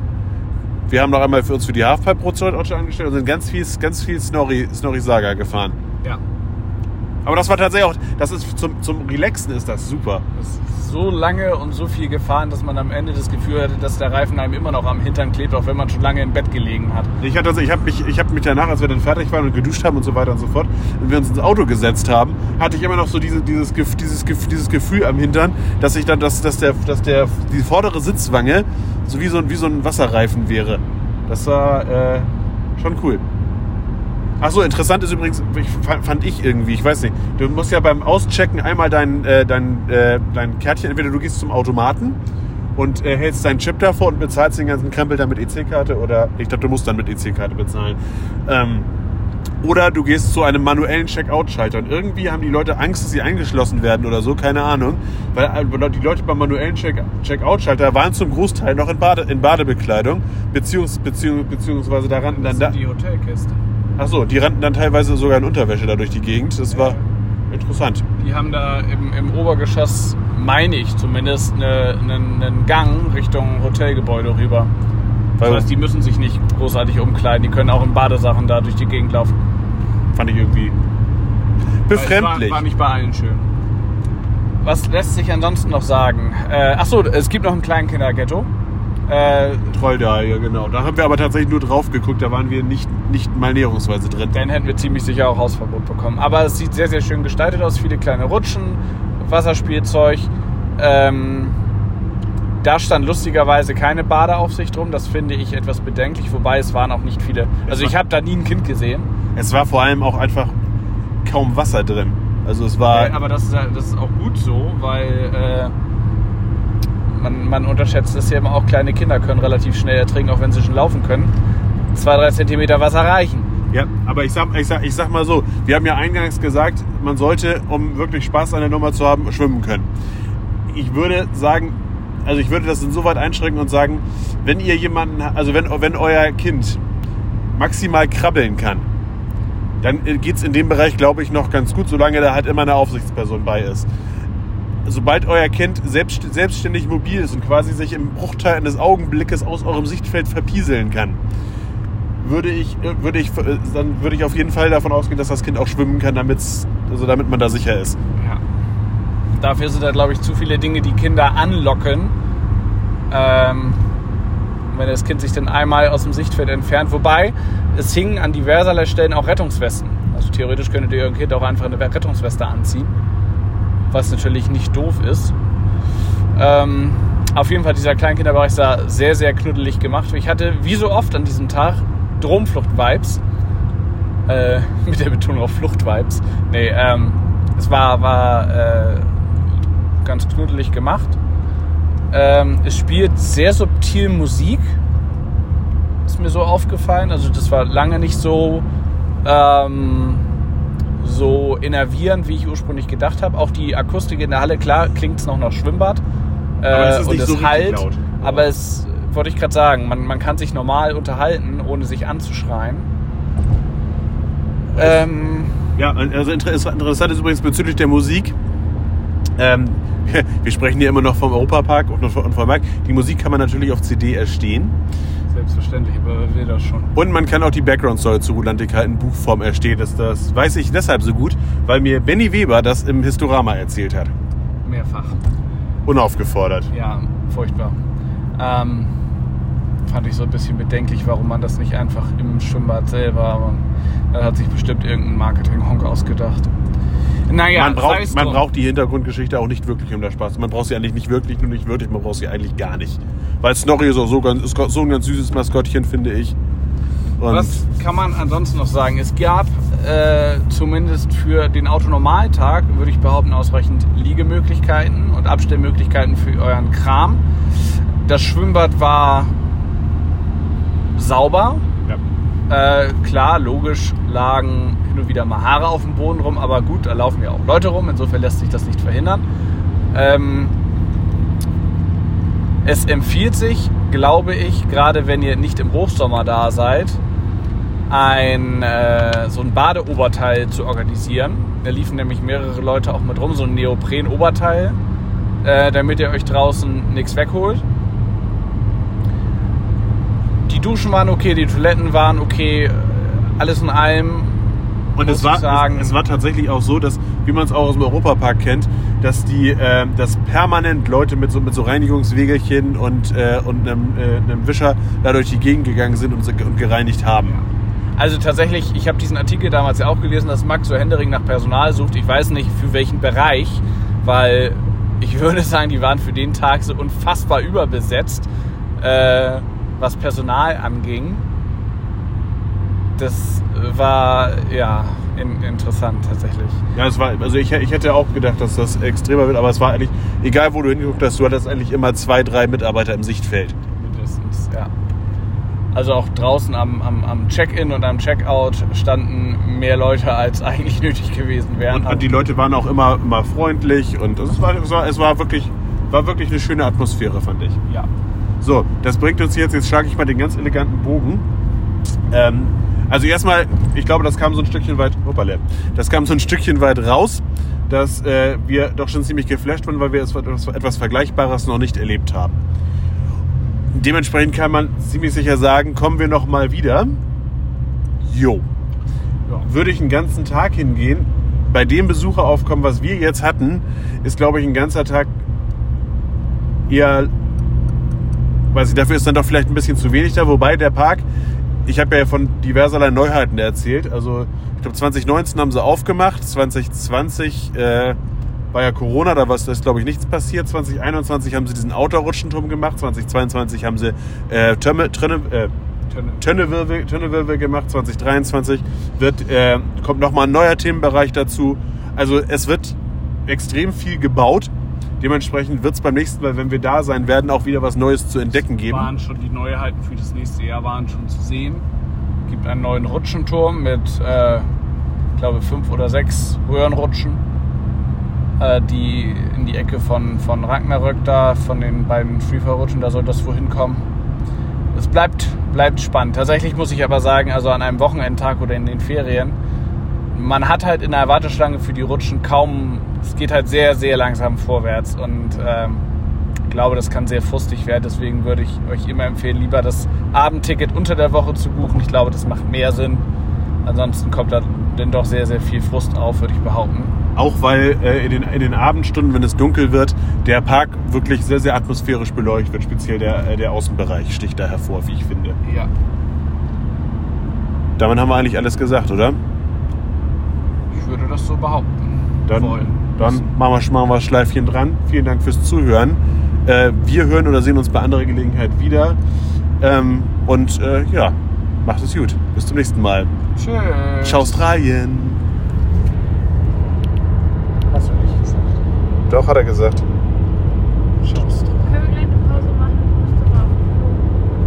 Wir haben noch einmal für uns für die Halfpipe Roadshow angestellt und sind ganz viel, ganz viel Snorri, Snorri Saga gefahren. Ja. Aber das war tatsächlich auch, das ist zum, zum Relaxen ist das super. Das ist so lange und so viel gefahren, dass man am Ende das Gefühl hatte, dass der Reifen einem immer noch am Hintern klebt, auch wenn man schon lange im Bett gelegen hat. Ich, hatte also, ich habe mich, ich hab mich danach, als wir dann fertig waren und geduscht haben und so weiter und so fort, und wir uns ins Auto gesetzt haben, hatte ich immer noch so diese, dieses, dieses, dieses Gefühl am Hintern, dass ich dann, dass, dass der, dass der, die vordere Sitzwange so wie so, ein- wie so ein Wasserreifen wäre. Das war äh, schon cool. Ach so, interessant ist übrigens, ich, fand- ich irgendwie, ich weiß nicht, du musst ja beim Auschecken einmal dein, äh, dein, äh, dein Kärtchen, entweder du gehst zum Automaten und äh, hältst deinen Chip davor und bezahlst den ganzen Krempel dann mit EC-Karte oder ich glaube, du musst dann mit EC-Karte bezahlen. Ähm, oder du gehst zu einem manuellen Checkout-Schalter und irgendwie haben die Leute Angst, dass sie eingeschlossen werden oder so, keine Ahnung. Weil äh, die Leute beim manuellen Check- Checkout-Schalter waren zum Großteil noch in, Bade, in Badebekleidung, beziehungs, beziehungs, beziehungsweise da rannten dann da, die Hotelkiste. Ach so, die rannten dann teilweise sogar in Unterwäsche da durch die Gegend. Das war interessant. Die haben da im, im Obergeschoss, meine ich zumindest, eine, einen, einen Gang Richtung Hotelgebäude rüber. Das heißt, die müssen sich nicht großartig umkleiden, die können auch in Badesachen da durch die Gegend laufen. Fand ich irgendwie befremdlich. War, war nicht bei allen schön. Was lässt sich ansonsten noch sagen? Äh, ach so, es gibt noch ein Kleinkinderghetto. Äh, Trolldahl, ja genau. Da haben wir aber tatsächlich nur drauf geguckt, da waren wir nicht, nicht mal näherungsweise drin. dann hätten wir ziemlich sicher auch Hausverbot bekommen. Aber es sieht sehr, sehr schön gestaltet aus. Viele kleine Rutschen, Wasserspielzeug. Ähm, da stand lustigerweise keine Badeaufsicht rum. Das finde ich etwas bedenklich. Wobei es waren auch nicht viele. Also ich habe da nie ein Kind gesehen. Es war vor allem auch einfach kaum Wasser drin. Also es war. Äh, aber das ist, ja- das ist auch gut so, weil äh, man, man unterschätzt es ja immer auch, kleine Kinder können relativ schnell ertrinken, auch wenn sie schon laufen können. Zwei, drei Zentimeter Wasser reichen. Ja, aber ich sag, ich, sag, ich sag mal so, wir haben ja eingangs gesagt, man sollte, um wirklich Spaß an der Nummer zu haben, schwimmen können. Ich würde sagen, also ich würde das insoweit einschränken und sagen, wenn ihr jemanden, also wenn, wenn euer Kind maximal krabbeln kann, dann geht's in dem Bereich, glaube ich, noch ganz gut, solange da halt immer eine Aufsichtsperson bei ist. Sobald euer Kind selbst, selbstständig mobil ist und quasi sich im Bruchteil eines Augenblickes aus eurem Sichtfeld verpieseln kann, würde ich, äh, würde ich, äh, dann würde ich auf jeden Fall davon ausgehen, dass das Kind auch schwimmen kann, also damit man da sicher ist. Ja. Dafür sind da, glaube ich, zu viele Dinge, die Kinder anlocken. Ähm, wenn das Kind sich dann einmal aus dem Sichtfeld entfernt. Wobei, es hingen an diverserlei Stellen auch Rettungswesten. Also theoretisch könntet ihr eurem Kind auch einfach eine Rettungsweste anziehen. Was natürlich nicht doof ist. Ähm, auf jeden Fall, dieser Kleinkinderbereich sah sehr, sehr knuddelig gemacht. Ich hatte, wie so oft an diesem Tag, Dromflucht-Vibes. Äh, mit der Betonung auf Flucht-Vibes. Nee, ähm, es war, war äh, ganz knuddelig gemacht. Ähm, es spielt sehr subtil Musik. Ist mir so aufgefallen. Also das war lange nicht so, ähm, so innervierend, wie ich ursprünglich gedacht habe. Auch die Akustik in der Halle, klar, klingt es noch nach Schwimmbad. Äh, Aber es ist und nicht es so halt, laut. Aber es, wollte ich gerade sagen, man, man kann sich normal unterhalten, ohne sich anzuschreien. Ähm, Ja, also inter- interessant ist übrigens bezüglich der Musik. Ähm, wir sprechen hier immer noch vom Europapark und von, und vom Markt. Die Musik kann man natürlich auf CD erstehen. selbstverständlich, aber wer will das schon? Und man kann auch die Background Story zu Rulantica in Buchform erstehen. Das, das weiß ich deshalb so gut, weil mir Benny Weber das im Historama erzählt hat. Mehrfach. Unaufgefordert. Ja, furchtbar. Ähm, fand ich so ein bisschen bedenklich, warum man das nicht einfach im Schwimmbad selber, aber da hat sich bestimmt irgendein Marketing-Honk ausgedacht. Naja, man braucht, man braucht die Hintergrundgeschichte auch nicht wirklich, um da Spaß Man braucht sie eigentlich nicht wirklich, nur nicht wirklich, man braucht sie eigentlich gar nicht. Weil Snorri ist auch so, ganz, ist so ein ganz süßes Maskottchen, finde ich. Und Was kann man ansonsten noch sagen? Es gab äh, zumindest für den Autonormaltag, würde ich behaupten, ausreichend Liegemöglichkeiten und Abstellmöglichkeiten für euren Kram. Das Schwimmbad war sauber. ja. Äh, klar, logisch lagen hin wieder mal Haare auf dem Boden rum, aber gut, da laufen ja auch Leute rum, insofern lässt sich das nicht verhindern. Ähm, es empfiehlt sich, glaube ich, gerade wenn ihr nicht im Hochsommer da seid, ein, äh, so ein Badeoberteil zu organisieren. Da liefen nämlich mehrere Leute auch mit rum, so ein Neopren-Oberteil, äh, damit ihr euch draußen nichts wegholt. Die Duschen waren okay, die Toiletten waren okay, alles in allem Und es war, sagen, es, es war tatsächlich auch so, dass, wie man es auch aus dem Europapark kennt, dass die, äh, dass permanent Leute mit so, mit so Reinigungswegelchen und, äh, und einem, äh, einem Wischer da durch die Gegend gegangen sind und, und gereinigt haben. Also tatsächlich, ich habe diesen Artikel damals ja auch gelesen, dass Max so Händering nach Personal sucht. Ich weiß nicht für welchen Bereich, weil ich würde sagen, die waren für den Tag so unfassbar überbesetzt, äh, was Personal anging. Das war ja in, interessant tatsächlich. Ja, es war, also ich, ich hätte auch gedacht, dass das extremer wird, aber es war eigentlich, egal wo du hingeguckt hast, du hattest eigentlich immer zwei, drei Mitarbeiter im Sichtfeld. Mindestens, ja. Also auch draußen am, am, am Check-in und am Check-out standen mehr Leute, als eigentlich nötig gewesen wären. Und, und die Leute waren auch immer, immer freundlich und es war, es war, es war wirklich, war wirklich eine schöne Atmosphäre, fand ich. ja. So, das bringt uns jetzt, jetzt schlage ich mal den ganz eleganten Bogen. Ähm, also erstmal, ich glaube, das kam so ein Stückchen weit, hoppala, das kam so ein Stückchen weit raus, dass äh, wir doch schon ziemlich geflasht waren, weil wir etwas, etwas Vergleichbares noch nicht erlebt haben. Dementsprechend kann man ziemlich sicher sagen, kommen wir noch mal wieder. Jo. Würde ich einen ganzen Tag hingehen, bei dem Besucheraufkommen, was wir jetzt hatten, ist, glaube ich, ein ganzer Tag eher weiß ich, dafür ist dann doch vielleicht ein bisschen zu wenig da. Wobei der Park, ich habe ja von diverserlei Neuheiten erzählt. Also ich glaube 2019 haben sie aufgemacht, 2020 äh, war ja Corona, da war ist glaube ich nichts passiert. 2021 haben sie diesen Outdoor-Rutschenturm gemacht, 2022 haben sie äh, Tömme, Trönne, äh, Tönnewirbel, Tönnewirbel gemacht, 2023 wird, äh, kommt nochmal ein neuer Themenbereich dazu. Also es wird extrem viel gebaut. Dementsprechend wird es beim nächsten Mal, wenn wir da sein werden, auch wieder was Neues zu entdecken geben. waren schon die Neuheiten für das nächste Jahr waren schon zu sehen. Es gibt einen neuen Rutschenturm mit, äh, ich glaube, fünf oder sechs Röhrenrutschen, äh, die in die Ecke von, von Ragnarök da, von den beiden Freefall-Rutschen, da soll das wohin kommen. Es bleibt, bleibt spannend. Tatsächlich muss ich aber sagen, also an einem Wochenendtag oder in den Ferien, man hat halt in der Warteschlange für die Rutschen kaum, es geht halt sehr, sehr langsam vorwärts und ähm, ich glaube, das kann sehr frustig werden. Deswegen würde ich euch immer empfehlen, lieber das Abendticket unter der Woche zu buchen. Ich glaube, das macht mehr Sinn. Ansonsten kommt da dann doch sehr, sehr viel Frust auf, würde ich behaupten. Auch weil äh, in, den, in den Abendstunden, wenn es dunkel wird, der Park wirklich sehr, sehr atmosphärisch beleuchtet wird. Speziell der, äh, der Außenbereich sticht da hervor, wie ich finde. Ja. Damit haben wir eigentlich alles gesagt, oder? Ich würde das so behaupten. Dann, Wollen. dann machen, wir, machen wir das Schleifchen dran. Vielen Dank fürs Zuhören. Äh, wir hören oder sehen uns bei anderer Gelegenheit wieder. Ähm, und äh, ja, macht es gut. Bis zum nächsten Mal. Tschüss. Ciao Australien. Hast du nicht gesagt. Doch, hat er gesagt.